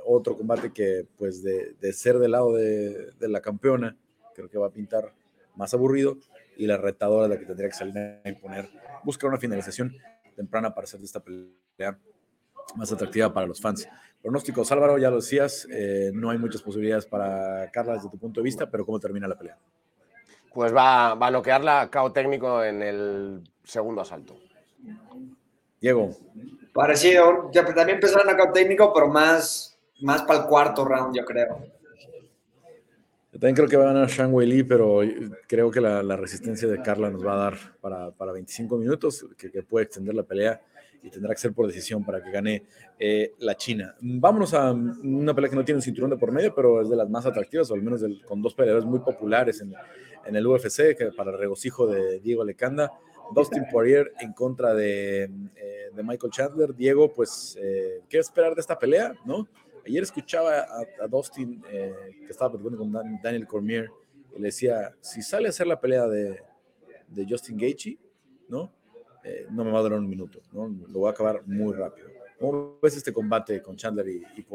[SPEAKER 1] otro combate que, pues, de, ser del lado de, la campeona, creo que va a pintar más aburrido y la retadora la que tendría que salir a imponer, buscar una finalización temprana para hacer de esta pelea más atractiva para los fans. Pronósticos, Álvaro, ya lo decías, eh, no hay muchas posibilidades para Carla desde tu punto de vista, pero ¿cómo termina la pelea?
[SPEAKER 3] Pues va, va a noquearla cao técnico en el segundo asalto.
[SPEAKER 1] Diego.
[SPEAKER 4] Parecido, ya, también empezó a knockout técnico, pero más, más para el cuarto round, yo creo.
[SPEAKER 1] Yo también creo que va a ganar Shang Wei Li, pero creo que la, resistencia de Carla nos va a dar para, para 25 minutos, que, puede extender la pelea y tendrá que ser por decisión para que gane eh, la China. Vámonos a una pelea que no tiene un cinturón de por medio, pero es de las más atractivas, o al menos con dos peleadores muy populares en, en, el UFC, que para el regocijo de Diego Lecanda. Dustin Poirier en contra de, eh, de Michael Chandler. Diego, pues, eh, ¿qué esperar de esta pelea? ¿no? Ayer escuchaba a, Dustin, eh, que estaba platicando con Daniel Cormier, y le decía, si sale a hacer la pelea de, de Justin Gaethje, ¿no? Eh, no me va a durar un minuto, ¿no? Lo voy a acabar muy rápido. ¿Cómo ves este combate con Chandler y, y?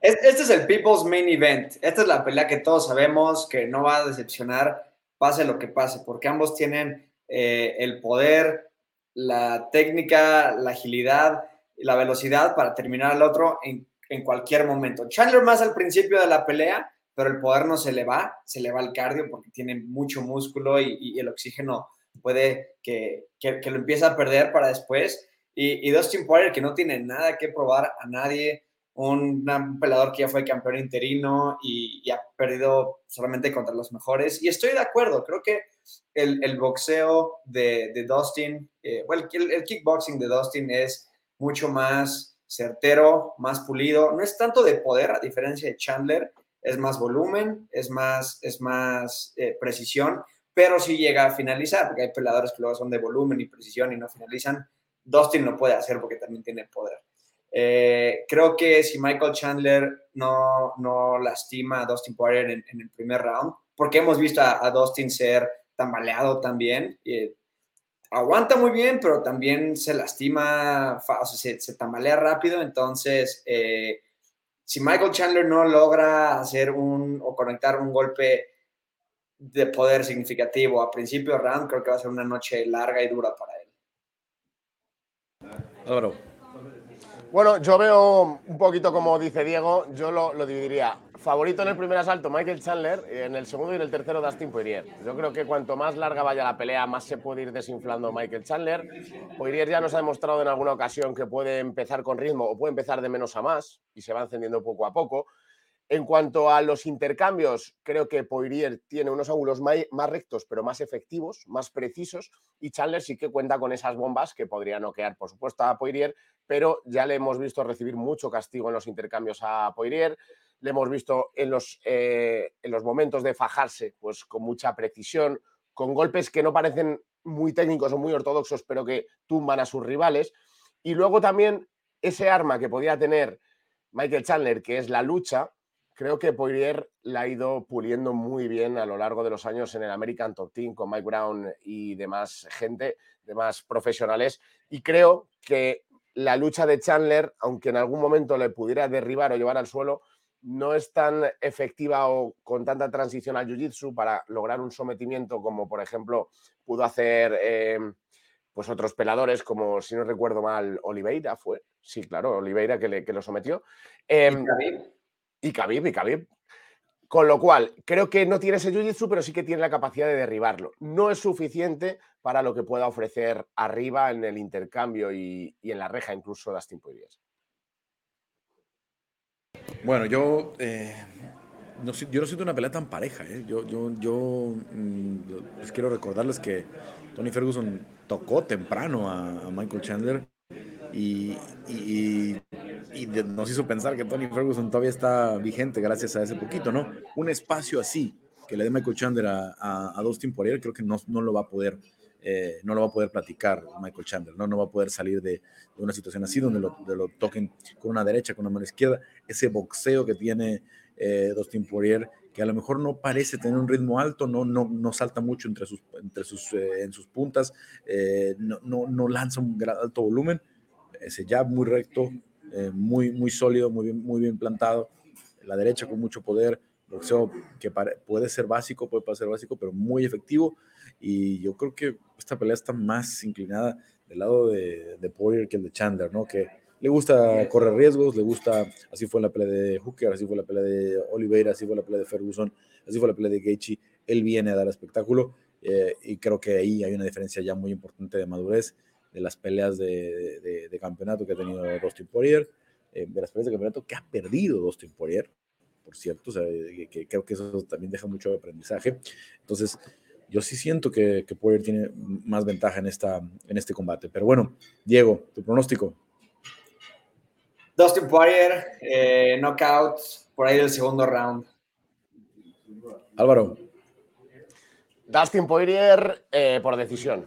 [SPEAKER 4] Este es el People's Main Event. Esta es la pelea que todos sabemos que no va a decepcionar, pase lo que pase, porque ambos tienen eh, el poder, la técnica, la agilidad la velocidad para terminar al otro en, cualquier momento. Chandler más al principio de la pelea, pero el poder no se le va, se le va el cardio porque tiene mucho músculo y, el oxígeno puede que, lo empiece a perder para después. Y, y, Dustin Poirier, que no tiene nada que probar a nadie, un, pelador que ya fue campeón interino y, ha perdido solamente contra los mejores. Y estoy de acuerdo, creo que el, boxeo de, Dustin, eh, bueno, el, kickboxing de Dustin es mucho más certero, más pulido. No es tanto de poder, a diferencia de Chandler, es más volumen, es más, es más eh, precisión, pero sí llega a finalizar, porque hay peleadores que luego son de volumen y precisión y no finalizan. Dustin lo puede hacer porque también tiene poder. Eh, creo que si Michael Chandler no, no lastima a Dustin Poirier en, el primer round, porque hemos visto a, Dustin ser tambaleado también, eh, aguanta muy bien, pero también se lastima, o sea, se, tambalea rápido. Entonces, eh, si Michael Chandler no logra hacer un o conectar un golpe de poder significativo a principio round, creo que va a ser una noche larga y dura para él.
[SPEAKER 3] Bueno, yo veo un poquito como dice Diego, yo lo, lo dividiría Favorito en el primer asalto, Michael Chandler. En el segundo y en el tercero, Dustin Poirier. Yo creo que cuanto más larga vaya la pelea, más se puede ir desinflando Michael Chandler. Poirier ya nos ha demostrado en alguna ocasión que puede empezar con ritmo o puede empezar de menos a más y se va encendiendo poco a poco. En cuanto a los intercambios, creo que Poirier tiene unos ángulos más rectos, pero más efectivos, más precisos, y Chandler sí que cuenta con esas bombas que podrían noquear, por supuesto, a Poirier, pero ya le hemos visto recibir mucho castigo en los intercambios a Poirier le hemos visto en los, eh, en los momentos de fajarse, pues con mucha precisión, con golpes que no parecen muy técnicos o muy ortodoxos, pero que tumban a sus rivales. Y luego también ese arma que podía tener Michael Chandler, que es la lucha, creo que Poirier la ha ido puliendo muy bien a lo largo de los años en el American Top Team con Mike Brown y demás gente, demás profesionales. Y creo que la lucha de Chandler, aunque en algún momento le pudiera derribar o llevar al suelo, no es tan efectiva o con tanta transición al jiu-jitsu para lograr un sometimiento como, por ejemplo, pudo hacer eh, pues otros peladores, como si no recuerdo mal, Oliveira fue. Sí, claro, Oliveira que, le, que lo sometió.
[SPEAKER 4] Em,
[SPEAKER 3] y Khabib. Y Khabib, Con lo cual, creo que no tiene ese jiu-jitsu, pero sí que tiene la capacidad de derribarlo. No es suficiente para lo que pueda ofrecer arriba en el intercambio y, en la reja, incluso Dustin Poirier.
[SPEAKER 1] Bueno, yo, eh, no, yo no siento una pelea tan pareja. ¿eh? Yo, yo, yo mm, les quiero recordarles que Tony Ferguson tocó temprano a, Michael Chandler y, nos hizo pensar que Tony Ferguson todavía está vigente gracias a ese poquito, ¿no? Un espacio así que le dé Michael Chandler a, a, a Dustin Poirier, creo que no, no lo va a poder eh, no lo va a poder platicar Michael Chandler, ¿no? no va a poder salir de, una situación así donde lo, lo, toquen con una derecha, con una mano izquierda. Ese boxeo que tiene eh, Dustin Poirier, que a lo mejor no parece tener un ritmo alto, no, no, no salta mucho entre sus, entre sus, eh, en sus puntas, no, no, no, lanza un alto volumen, ese jab muy recto, muy, muy sólido, muy bien, muy bien plantado, la derecha con mucho poder, boxeo que puede ser básico, puede ser básico, pero muy efectivo. Y yo creo que esta pelea está más inclinada del lado de, de Poirier que el de Chandler, ¿no? Que le gusta correr riesgos, le gusta, así fue la pelea de Hooker, así fue la pelea de Oliveira, así fue la pelea de Ferguson, así fue la pelea de Gaethje, él viene a dar espectáculo eh, y creo que ahí hay una diferencia ya muy importante de madurez de las peleas de, de, campeonato que ha tenido Dustin Poirier, eh, de las peleas de campeonato que ha perdido Dustin Poirier, por cierto, o sea, que, creo que eso también deja mucho aprendizaje. Entonces, yo sí siento que, que Poirier tiene más ventaja en, esta, en este combate. Pero bueno, Diego, tu pronóstico.
[SPEAKER 4] Dustin Poirier, eh, knockout por ahí del segundo round.
[SPEAKER 1] Álvaro.
[SPEAKER 3] Dustin Poirier eh, por decisión.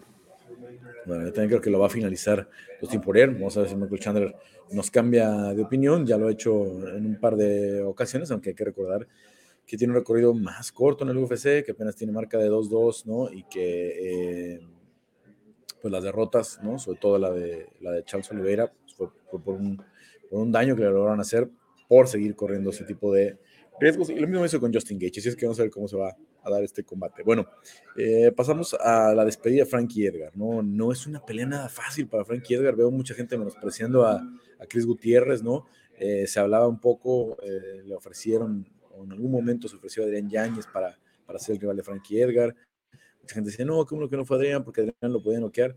[SPEAKER 1] Bueno, yo también creo que lo va a finalizar Dustin Poirier. Vamos a ver si Michael Chandler nos cambia de opinión. Ya lo ha hecho en un par de ocasiones, aunque hay que recordar que tiene un recorrido más corto en el UFC, que apenas tiene marca de 2-2, ¿no? Y que eh, pues las derrotas, ¿no? Sobre todo la de, la de Charles Oliveira, pues fue, por, un, por, un, daño que le lograron hacer por seguir corriendo ese tipo de riesgos. Y lo mismo hizo con Justin Gage, así es que vamos a ver cómo se va a dar este combate. Bueno, eh, pasamos a la despedida de Frankie Edgar, ¿no? No es una pelea nada fácil para Frankie Edgar, veo mucha gente menospreciando a, a Chris Gutiérrez, ¿no? Eh, se hablaba un poco, le ofrecieron en algún momento se ofreció a Adrián Yáñez para, para ser el rival de Frankie Edgar. Mucha gente dice, no, como que no fue Adrián porque Adrián lo podía noquear.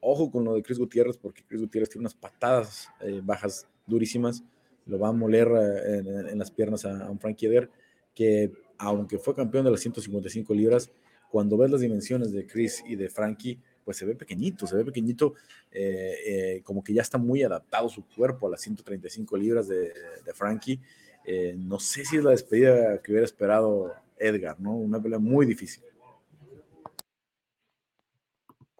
[SPEAKER 1] Ojo con lo de Chris Gutiérrez porque Chris Gutiérrez tiene unas patadas eh, bajas durísimas. Lo va a moler eh, en, las piernas a, un Frankie Edgar que aunque fue campeón de las 155 libras, cuando ves las dimensiones de Chris y de Frankie, pues se ve pequeñito, se ve pequeñito, eh, como que ya está muy adaptado su cuerpo a las 135 libras de, de Frankie eh, no sé si es la despedida que hubiera esperado Edgar, ¿no? Una pelea muy difícil.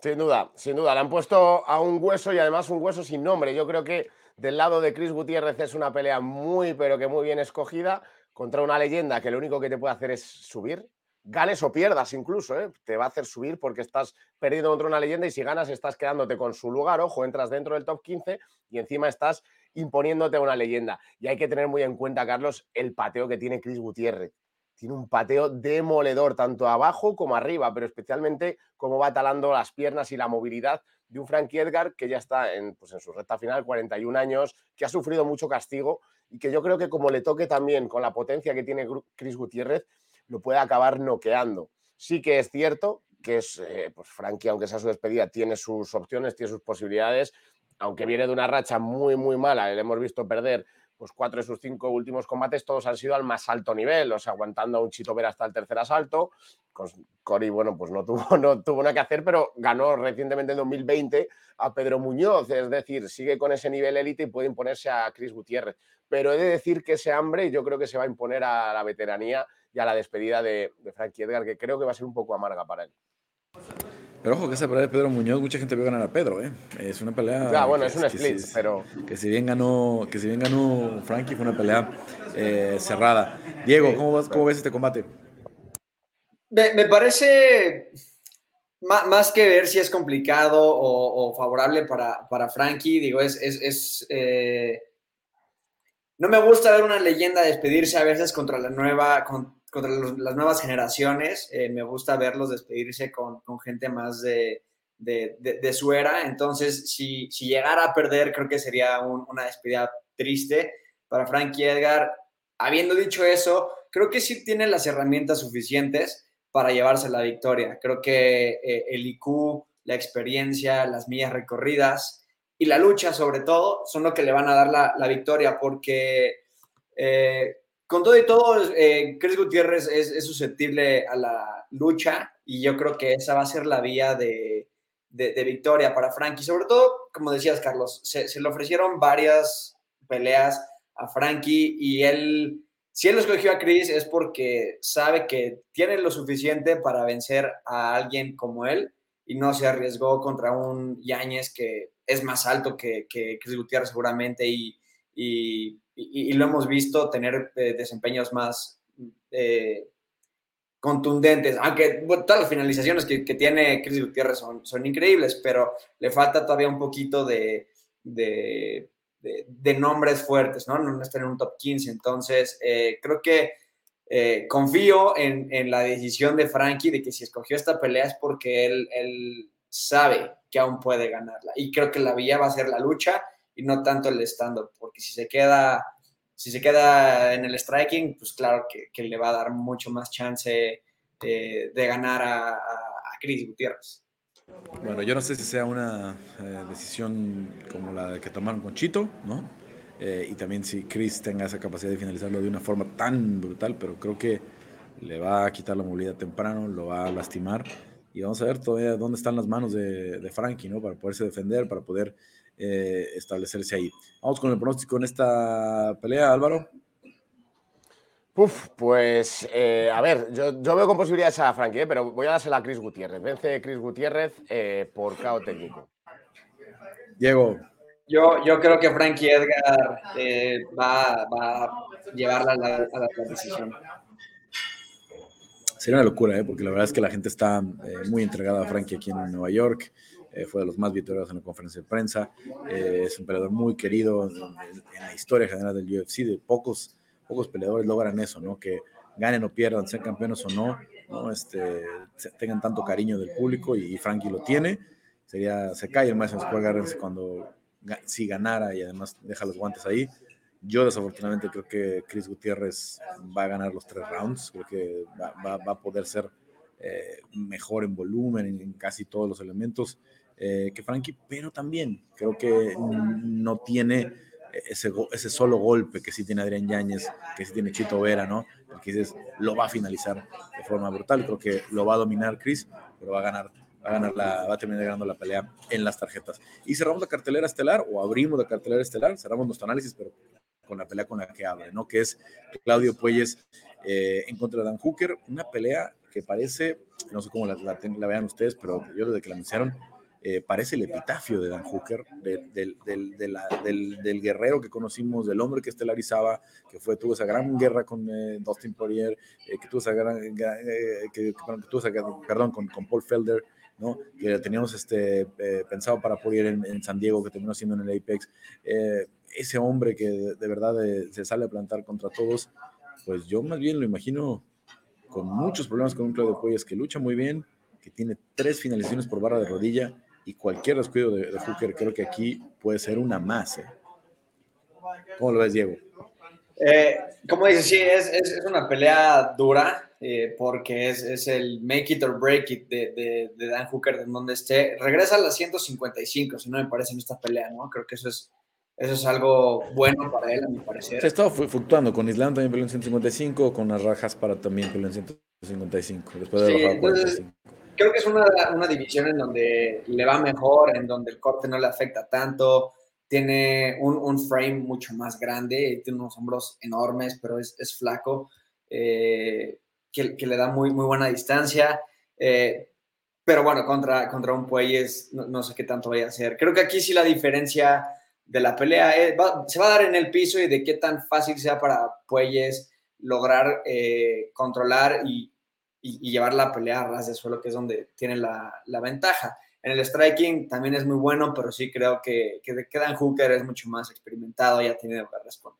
[SPEAKER 3] Sin duda, sin duda. Le han puesto a un hueso y además un hueso sin nombre. Yo creo que del lado de Chris Gutiérrez es una pelea muy, pero que muy bien escogida contra una leyenda que lo único que te puede hacer es subir. Ganes o pierdas incluso, ¿eh? te va a hacer subir porque estás perdiendo contra una leyenda y si ganas estás quedándote con su lugar, ojo, entras dentro del top 15 y encima estás imponiéndote una leyenda. Y hay que tener muy en cuenta, Carlos, el pateo que tiene Chris Gutiérrez. Tiene un pateo demoledor, tanto abajo como arriba, pero especialmente como va talando las piernas y la movilidad de un Frankie Edgar que ya está en, pues en su recta final, 41 años, que ha sufrido mucho castigo y que yo creo que como le toque también con la potencia que tiene Chris Gutiérrez, lo puede acabar noqueando. Sí que es cierto que es, eh, pues Frankie, aunque sea su despedida, tiene sus opciones, tiene sus posibilidades, aunque viene de una racha muy, muy mala, le hemos visto perder pues cuatro de sus cinco últimos combates, todos han sido al más alto nivel, o sea, aguantando a un Chito Vera hasta el tercer asalto. Cory, bueno, pues no tuvo, no tuvo nada que hacer, pero ganó recientemente en 2020 a Pedro Muñoz, es decir, sigue con ese nivel élite y puede imponerse a Chris Gutiérrez. Pero he de decir que ese hambre yo creo que se va a imponer a la veteranía y a la despedida de, de Frankie Edgar, que creo que va a ser un poco amarga para él.
[SPEAKER 1] Pero ojo que esa pelea de Pedro Muñoz, mucha gente vio ganar a Pedro, ¿eh? Es una pelea.
[SPEAKER 3] Ya, bueno, es un split, pero.
[SPEAKER 1] Que si bien ganó, que si bien ganó Frankie, fue una pelea eh, cerrada. Diego, ¿cómo, ves este combate?
[SPEAKER 4] Me, parece. Más, que ver si es complicado o, favorable para, para, Frankie, digo, es. es, eh, no me gusta ver una leyenda despedirse a veces contra la nueva, contra las nuevas generaciones. Eh, me gusta verlos despedirse con, gente más de, de, su era. Entonces, si, si, llegara a perder, creo que sería una despedida triste para Frankie Edgar. Habiendo dicho eso, creo que sí tiene las herramientas suficientes para llevarse la victoria. Creo que eh, el IQ, la experiencia, las millas recorridas y la lucha sobre todo son lo que le van a dar la, la victoria porque eh, con todo y todo, eh, Chris Gutiérrez es, susceptible a la lucha y yo creo que esa va a ser la vía de, victoria para Frankie. Sobre todo, como decías, Carlos, se, le ofrecieron varias peleas a Frankie y él, si él escogió a Chris es porque sabe que tiene lo suficiente para vencer a alguien como él y no se arriesgó contra un Yáñez que es más alto que, que Chris Gutiérrez seguramente y y, lo hemos visto tener eh, desempeños más eh, contundentes, aunque todas las finalizaciones que, tiene Chris Gutiérrez son, son, increíbles, pero le falta todavía un poquito de, de, nombres fuertes, ¿no? No está en un top 15, entonces eh, creo que eh, confío en, en, la decisión de Frankie de que si escogió esta pelea es porque él, él sabe que aún puede ganarla. Y creo que la vía va a ser la lucha y no tanto el stand-up, porque si se queda si se queda en el striking, pues claro que, le va a dar mucho más chance de, ganar a, a, Chris Gutiérrez.
[SPEAKER 1] Bueno, yo no sé si sea una eh, decisión como la que tomaron con Chito, ¿no? Eh, y también si Chris tenga esa capacidad de finalizarlo de una forma tan brutal, pero creo que le va a quitar la movilidad temprano, lo va a lastimar. Y vamos a ver todavía dónde están las manos de, de Frankie, ¿no? Para poderse defender, para poder eh, establecerse ahí. Vamos con el pronóstico en esta pelea, Álvaro.
[SPEAKER 3] Uf, pues eh, a ver, yo, yo, veo con posibilidades a Frankie, eh, pero voy a dársela a Chris Gutiérrez. Vence Chris Gutiérrez por KO técnico.
[SPEAKER 1] Diego.
[SPEAKER 4] Yo, yo creo que Frankie Edgar va, va, a llevarla a la, a la, decisión.
[SPEAKER 1] Sería una locura, porque la verdad es que la gente está muy entregada a Frankie aquí en Nueva York. Eh, fue de los más victoriosos en la conferencia de prensa, eh, es un peleador muy querido en, la historia general del UFC, de pocos, pocos peleadores logran eso, ¿no? Que ganen o pierdan, sean campeones o no, ¿no? Este, tengan tanto cariño del público y, Frankie lo tiene. Sería, se cae el Madison Square Garden cuando si ganara y además deja los guantes ahí. Yo desafortunadamente creo que Chris Gutiérrez va a ganar los tres rounds, creo que va, va, a poder ser eh, mejor en volumen, en, en, casi todos los elementos. Eh, que Frankie, pero también creo que no tiene ese, ese solo golpe que sí tiene Adrián Yáñez, que sí tiene Chito Vera, ¿no? Que dices, lo va a finalizar de forma brutal. Creo que lo va a dominar Chris, pero va a ganar, va a, ganar la, va a terminar ganando la pelea en las tarjetas. Y cerramos la cartelera estelar, o abrimos la cartelera estelar, cerramos nuestro análisis, pero con la pelea con la que abre, ¿no? Que es Claudio Puelles eh, en contra de Dan Hooker, una pelea que parece, no sé cómo la, la, la vean ustedes, pero yo desde que la anunciaron, eh, parece el epitafio de Dan Hooker, del, guerrero que conocimos, del hombre que estelarizaba, que fue, tuvo esa gran guerra con eh, Dustin Poirier, eh, que tuvo esa gran, que, tuvo esa, perdón, con, con, Paul Felder, ¿no? que teníamos este, pensado para Poirier en, San Diego, que terminó siendo en el Apex. ese hombre que de, verdad se sale a plantar contra todos, pues yo más bien lo imagino con muchos problemas con un Claudio Puelles que lucha muy bien, que tiene tres finalizaciones por barra de rodilla y cualquier descuido de, de, Hooker creo que aquí puede ser una más. ¿eh? ¿Cómo lo ves, Diego?
[SPEAKER 4] Eh, como dices, sí, es, es, una pelea dura eh, porque es, es, el make it or break it de, de, Dan Hooker, de donde esté. Regresa a las 155, si no me parece, en esta pelea, ¿no? Creo que eso es, eso es algo bueno para él, a mi parecer.
[SPEAKER 1] Se ha estado fluctuando. Con Islam también peleó en 155, con las rajas para también peleó en 155, después de sí, bajar a 45
[SPEAKER 4] creo que es una, una, división en donde le va mejor, en donde el corte no le afecta tanto, tiene un, un frame mucho más grande, tiene unos hombros enormes, pero es, es flaco, eh, que, le da muy, muy buena distancia. Eh, pero bueno, contra, contra un Puelles no, sé qué tanto vaya a hacer. Creo que aquí sí la diferencia de la pelea se va a dar en el piso y de qué tan fácil sea para Puelles lograr eh, controlar y, y, llevar la pelea a ras de suelo, que es donde tiene la, la, ventaja. En el striking también es muy bueno, pero sí creo que, que Dan Hooker es mucho más experimentado, ya ha tenido guerras con,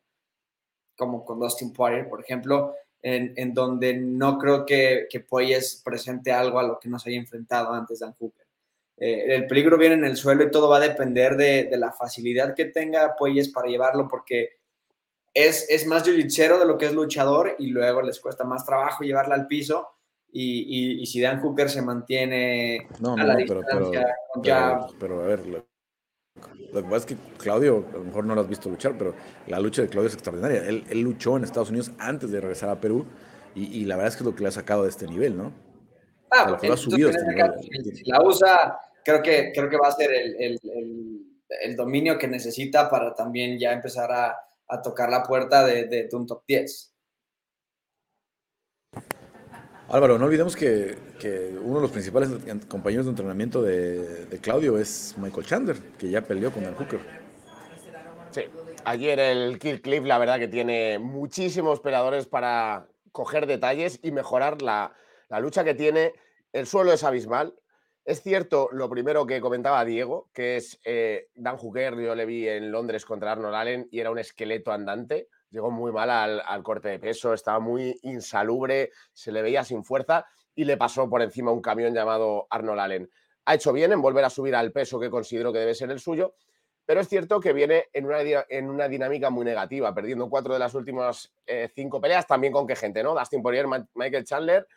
[SPEAKER 4] como con Dustin Poirier, por ejemplo, en, en donde no creo que, que Poyes presente algo a lo que no se haya enfrentado antes Dan Hooker. Eh, el peligro viene en el suelo y todo va a depender de, de la facilidad que tenga Poyes para llevarlo, porque es, es más jiu de lo que es luchador y luego les cuesta más trabajo llevarla al piso y, y, si Dan Hooker se mantiene
[SPEAKER 1] no, a la pero, distancia, pero, pero, a ver, lo, que pasa es que Claudio, a lo mejor no lo has visto luchar, pero la lucha de Claudio es extraordinaria. Él, él luchó en Estados Unidos antes de regresar a Perú y, y, la verdad es que es lo que le ha sacado de este nivel, ¿no?
[SPEAKER 4] Ah, o sea, lo que lo ha subido este nivel. Si la usa, creo que, creo que va a ser el, el, el, el, dominio que necesita para también ya empezar a, a tocar la puerta de, de, de un top 10.
[SPEAKER 1] Álvaro, no olvidemos que, uno de los principales compañeros de entrenamiento de, Claudio es Michael Chandler, que ya peleó con el Hooker.
[SPEAKER 3] Sí, ayer el Kill Clip, la verdad que tiene muchísimos peleadores para coger detalles y mejorar la, la lucha que tiene. El suelo es abismal. Es cierto lo primero que comentaba Diego, que es eh, Dan Hooker, yo le vi en Londres contra Arnold Allen y era un esqueleto andante. Llegó muy mal al, corte de peso, estaba muy insalubre, se le veía sin fuerza y le pasó por encima un camión llamado Arnold Allen. Ha hecho bien en volver a subir al peso que considero que debe ser el suyo, pero es cierto que viene en una, dinámica muy negativa, perdiendo cuatro de las últimas eh, cinco peleas, también con qué gente, ¿no? Dustin Poirier, Michael Chandler,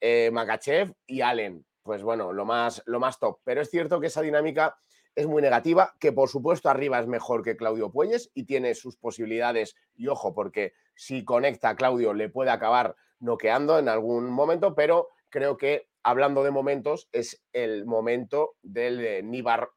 [SPEAKER 3] eh, Makachev y Allen. Pues bueno, lo más, lo más top. Pero es cierto que esa dinámica es muy negativa, que por supuesto arriba es mejor que Claudio Puelles y tiene sus posibilidades, y ojo, porque si conecta a Claudio le puede acabar noqueando en algún momento, pero creo que hablando de momentos, es el momento del eh, Nibar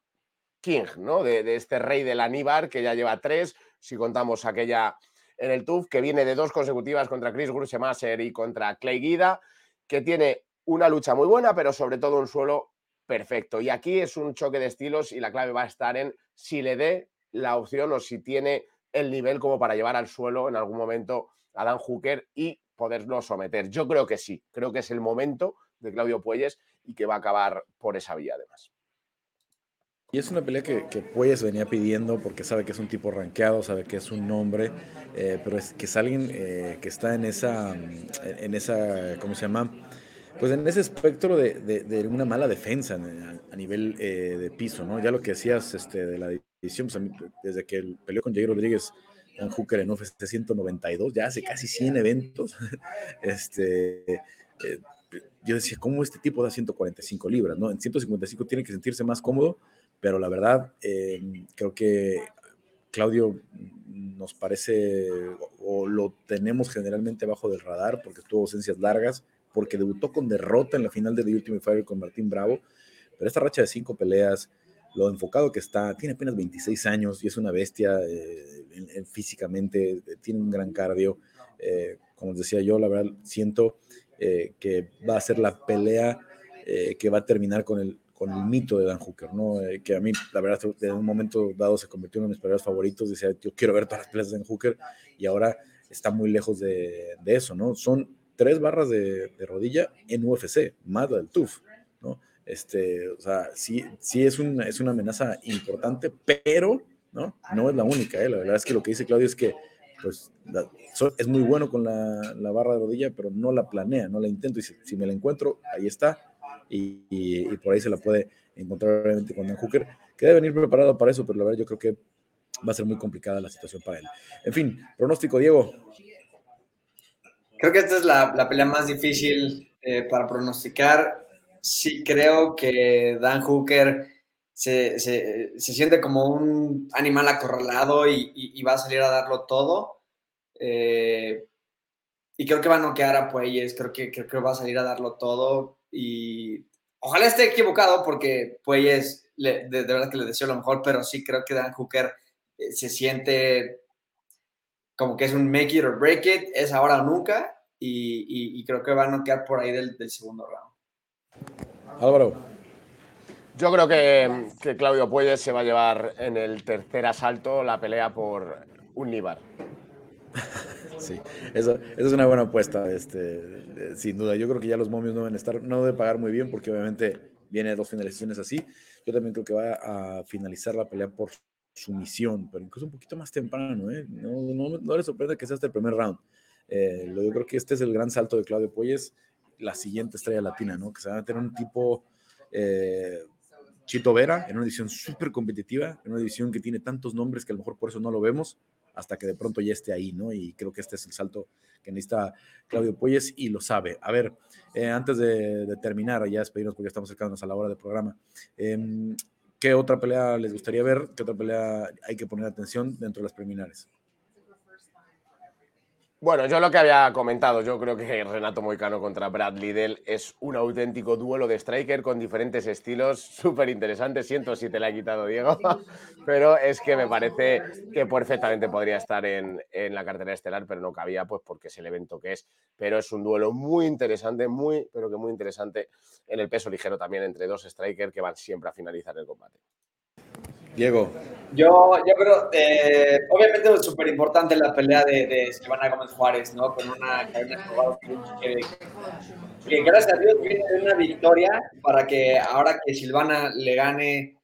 [SPEAKER 3] King, ¿no? De, este rey de la Nibar, que ya lleva tres, si contamos aquella en el TUF, que viene de dos consecutivas contra Chris Grusemaser y contra Clay Guida, que tiene una lucha muy buena, pero sobre todo un suelo perfecto. Y aquí es un choque de estilos y la clave va a estar en si le dé la opción o si tiene el nivel como para llevar al suelo en algún momento a Dan Hooker y poderlo someter. Yo creo que sí, creo que es el momento de Claudio Puelles y que va a acabar por esa vía además.
[SPEAKER 1] Y es una pelea que, Puelles venía pidiendo porque sabe que es un tipo rankeado, sabe que es un nombre, eh, pero es que es alguien eh, que está en esa, en esa, ¿cómo se llama? Pues en ese espectro de, una mala defensa a, nivel eh, de piso, ¿no? Ya lo que decías este, de la división, pues desde que peleó con Jair Rodríguez en Hooker en UFC 192, ya hace casi 100 eventos, este, eh, yo decía, ¿cómo este tipo da 145 libras? ¿no? En 155 tiene que sentirse más cómodo, pero la verdad, eh, creo que Claudio nos parece, o lo tenemos generalmente bajo del radar, porque tuvo ausencias largas, porque debutó con derrota en la final de The Ultimate Fighter con Martín Bravo, pero esta racha de cinco peleas, lo enfocado que está, tiene apenas 26 años y es una bestia eh, físicamente, tiene un gran cardio. Eh, como les decía yo, la verdad siento eh, que va a ser la pelea que va a terminar con el, con el mito de Dan Hooker, ¿no? que a mí, la verdad, en un momento dado se convirtió en uno de mis peleas favoritos. Decía, yo quiero ver todas las peleas de Dan Hooker y ahora está muy lejos de, de eso, ¿no? Son tres barras de, rodilla en UFC, más del TUF, ¿no? Este, o sea, sí, sí es, una, es una amenaza importante, pero ¿no? no es la única. ¿eh? La verdad es que lo que dice Claudio es que pues, es muy bueno con la, la, barra de rodilla, pero no la planea, no la intento. Y si, me la encuentro, ahí está. Y, y, por ahí se la puede encontrar obviamente con Dan Hooker, que debe venir preparado para eso, pero la verdad yo creo que va a ser muy complicada la situación para él. En fin, pronóstico, Diego.
[SPEAKER 4] Creo que esta es la, pelea más difícil eh, para pronosticar. Sí creo que Dan Hooker se, siente como un animal acorralado y, va a salir a darlo todo. Eh, y creo que va a noquear a Puelles, creo que, creo que va a salir a darlo todo. Y ojalá esté equivocado porque Puelles, de, verdad que le deseo lo mejor, pero sí creo que Dan Hooker eh, se siente como que es un make it or break it, es ahora o nunca, y, creo que va a noquear por ahí del, segundo round.
[SPEAKER 1] Álvaro.
[SPEAKER 3] Yo creo que, que, Claudio Puelles se va a llevar en el tercer asalto la pelea por un Nibar.
[SPEAKER 1] Sí, eso, es una buena apuesta, este, sin duda. Yo creo que ya los momios no deben estar, no deben pagar muy bien porque obviamente viene dos finalizaciones así. Yo también creo que va a finalizar la pelea por sumisión, pero incluso un poquito más temprano, ¿eh? No, no, no le sorprende que sea hasta el primer round. Eh, yo creo que este es el gran salto de Claudio Puelles, la siguiente estrella latina, ¿no? Que se va a tener un tipo eh, Chito Vera en una edición súper competitiva, en una edición que tiene tantos nombres que a lo mejor por eso no lo vemos, hasta que de pronto ya esté ahí, ¿no? Y creo que este es el salto que necesita Claudio Puelles y lo sabe. A ver, eh, antes de, terminar, ya despedirnos porque estamos acercándonos a la hora del programa. ¿Qué otra pelea les gustaría ver? ¿Qué otra pelea hay que poner atención dentro de las preliminares?
[SPEAKER 3] Bueno, yo lo que había comentado, yo creo que Renato Moicano contra Brad Liddell es un auténtico duelo de striker con diferentes estilos, súper interesante. Siento si te la he quitado, Diego, pero es que me parece que perfectamente podría estar en, en, la cartera estelar, pero no cabía, pues porque es el evento que es. Pero es un duelo muy interesante, muy, pero que muy interesante en el peso ligero también entre dos strikers que van siempre a finalizar el combate.
[SPEAKER 1] Diego.
[SPEAKER 4] Yo, yo creo, eh, obviamente es súper importante la pelea de, Silvana Gómez Juárez, ¿no? Con una cadena que, que, gracias a Dios viene una victoria para que ahora que Silvana le gane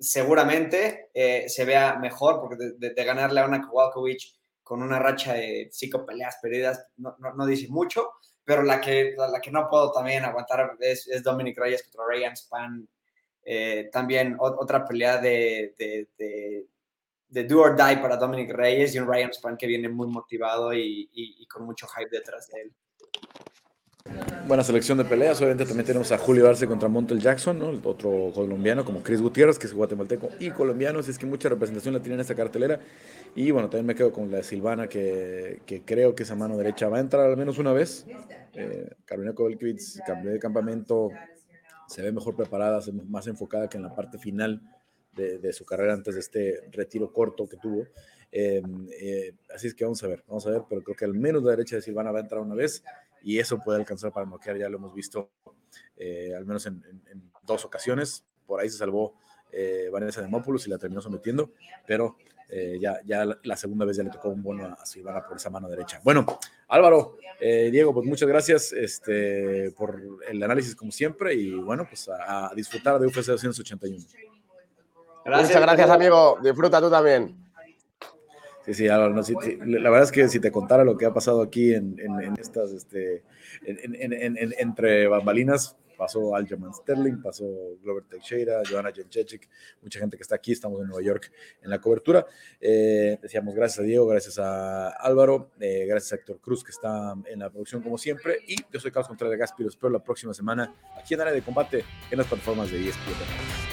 [SPEAKER 4] seguramente eh, se vea mejor, porque de, ganarle a una Kowalkiewicz con una racha de cinco peleas perdidas, no, no, dice mucho, pero la que, la, que no puedo también aguantar es, es Dominic Reyes contra Ryan Span. Eh, también otra pelea de, de, de, do or die para Dominic Reyes y un Ryan Span que viene muy motivado y, con mucho hype detrás de él.
[SPEAKER 1] Buena selección de peleas. Obviamente también tenemos a Julio Arce contra Montel Jackson, ¿no? otro colombiano como Chris Gutiérrez, que es guatemalteco y colombiano. Así es que mucha representación la tiene en esta cartelera. Y bueno, también me quedo con la Silvana, que, que creo que esa mano derecha va a entrar al menos una vez. Eh, Carolina Kovalkiewicz cambió de campamento, se ve mejor preparada, más enfocada que en la parte final de, de su carrera antes de este retiro corto que tuvo. Eh, eh, así es que vamos a ver, vamos a ver, pero creo que al menos la derecha de Silvana va a entrar una vez y eso puede alcanzar para noquear, ya lo hemos visto eh, al menos en, dos ocasiones, por ahí se salvó eh, Vanessa de Mópolis y la terminó sometiendo, pero eh, ya, ya la, segunda vez ya le tocó un bono a Silvana por esa mano derecha. Bueno, Álvaro, Diego, pues muchas gracias este, por el análisis como siempre y bueno, pues a, disfrutar de UFC 281.
[SPEAKER 3] Gracias. Muchas gracias, amigo. Disfruta tú también.
[SPEAKER 1] Sí, sí, la verdad es que si te contara lo que ha pasado aquí en, estas, este, entre bambalinas, pasó Aljamain Sterling, pasó Glover Teixeira, Johanna Jenchechik, mucha gente que está aquí, estamos en Nueva York en la cobertura. Eh, decíamos gracias a Diego, gracias a Álvaro, eh, gracias a Héctor Cruz que está en la producción como siempre, y yo soy Carlos Contreras Gaspiro, espero la próxima semana aquí en Área de Combate en las plataformas de ESPN.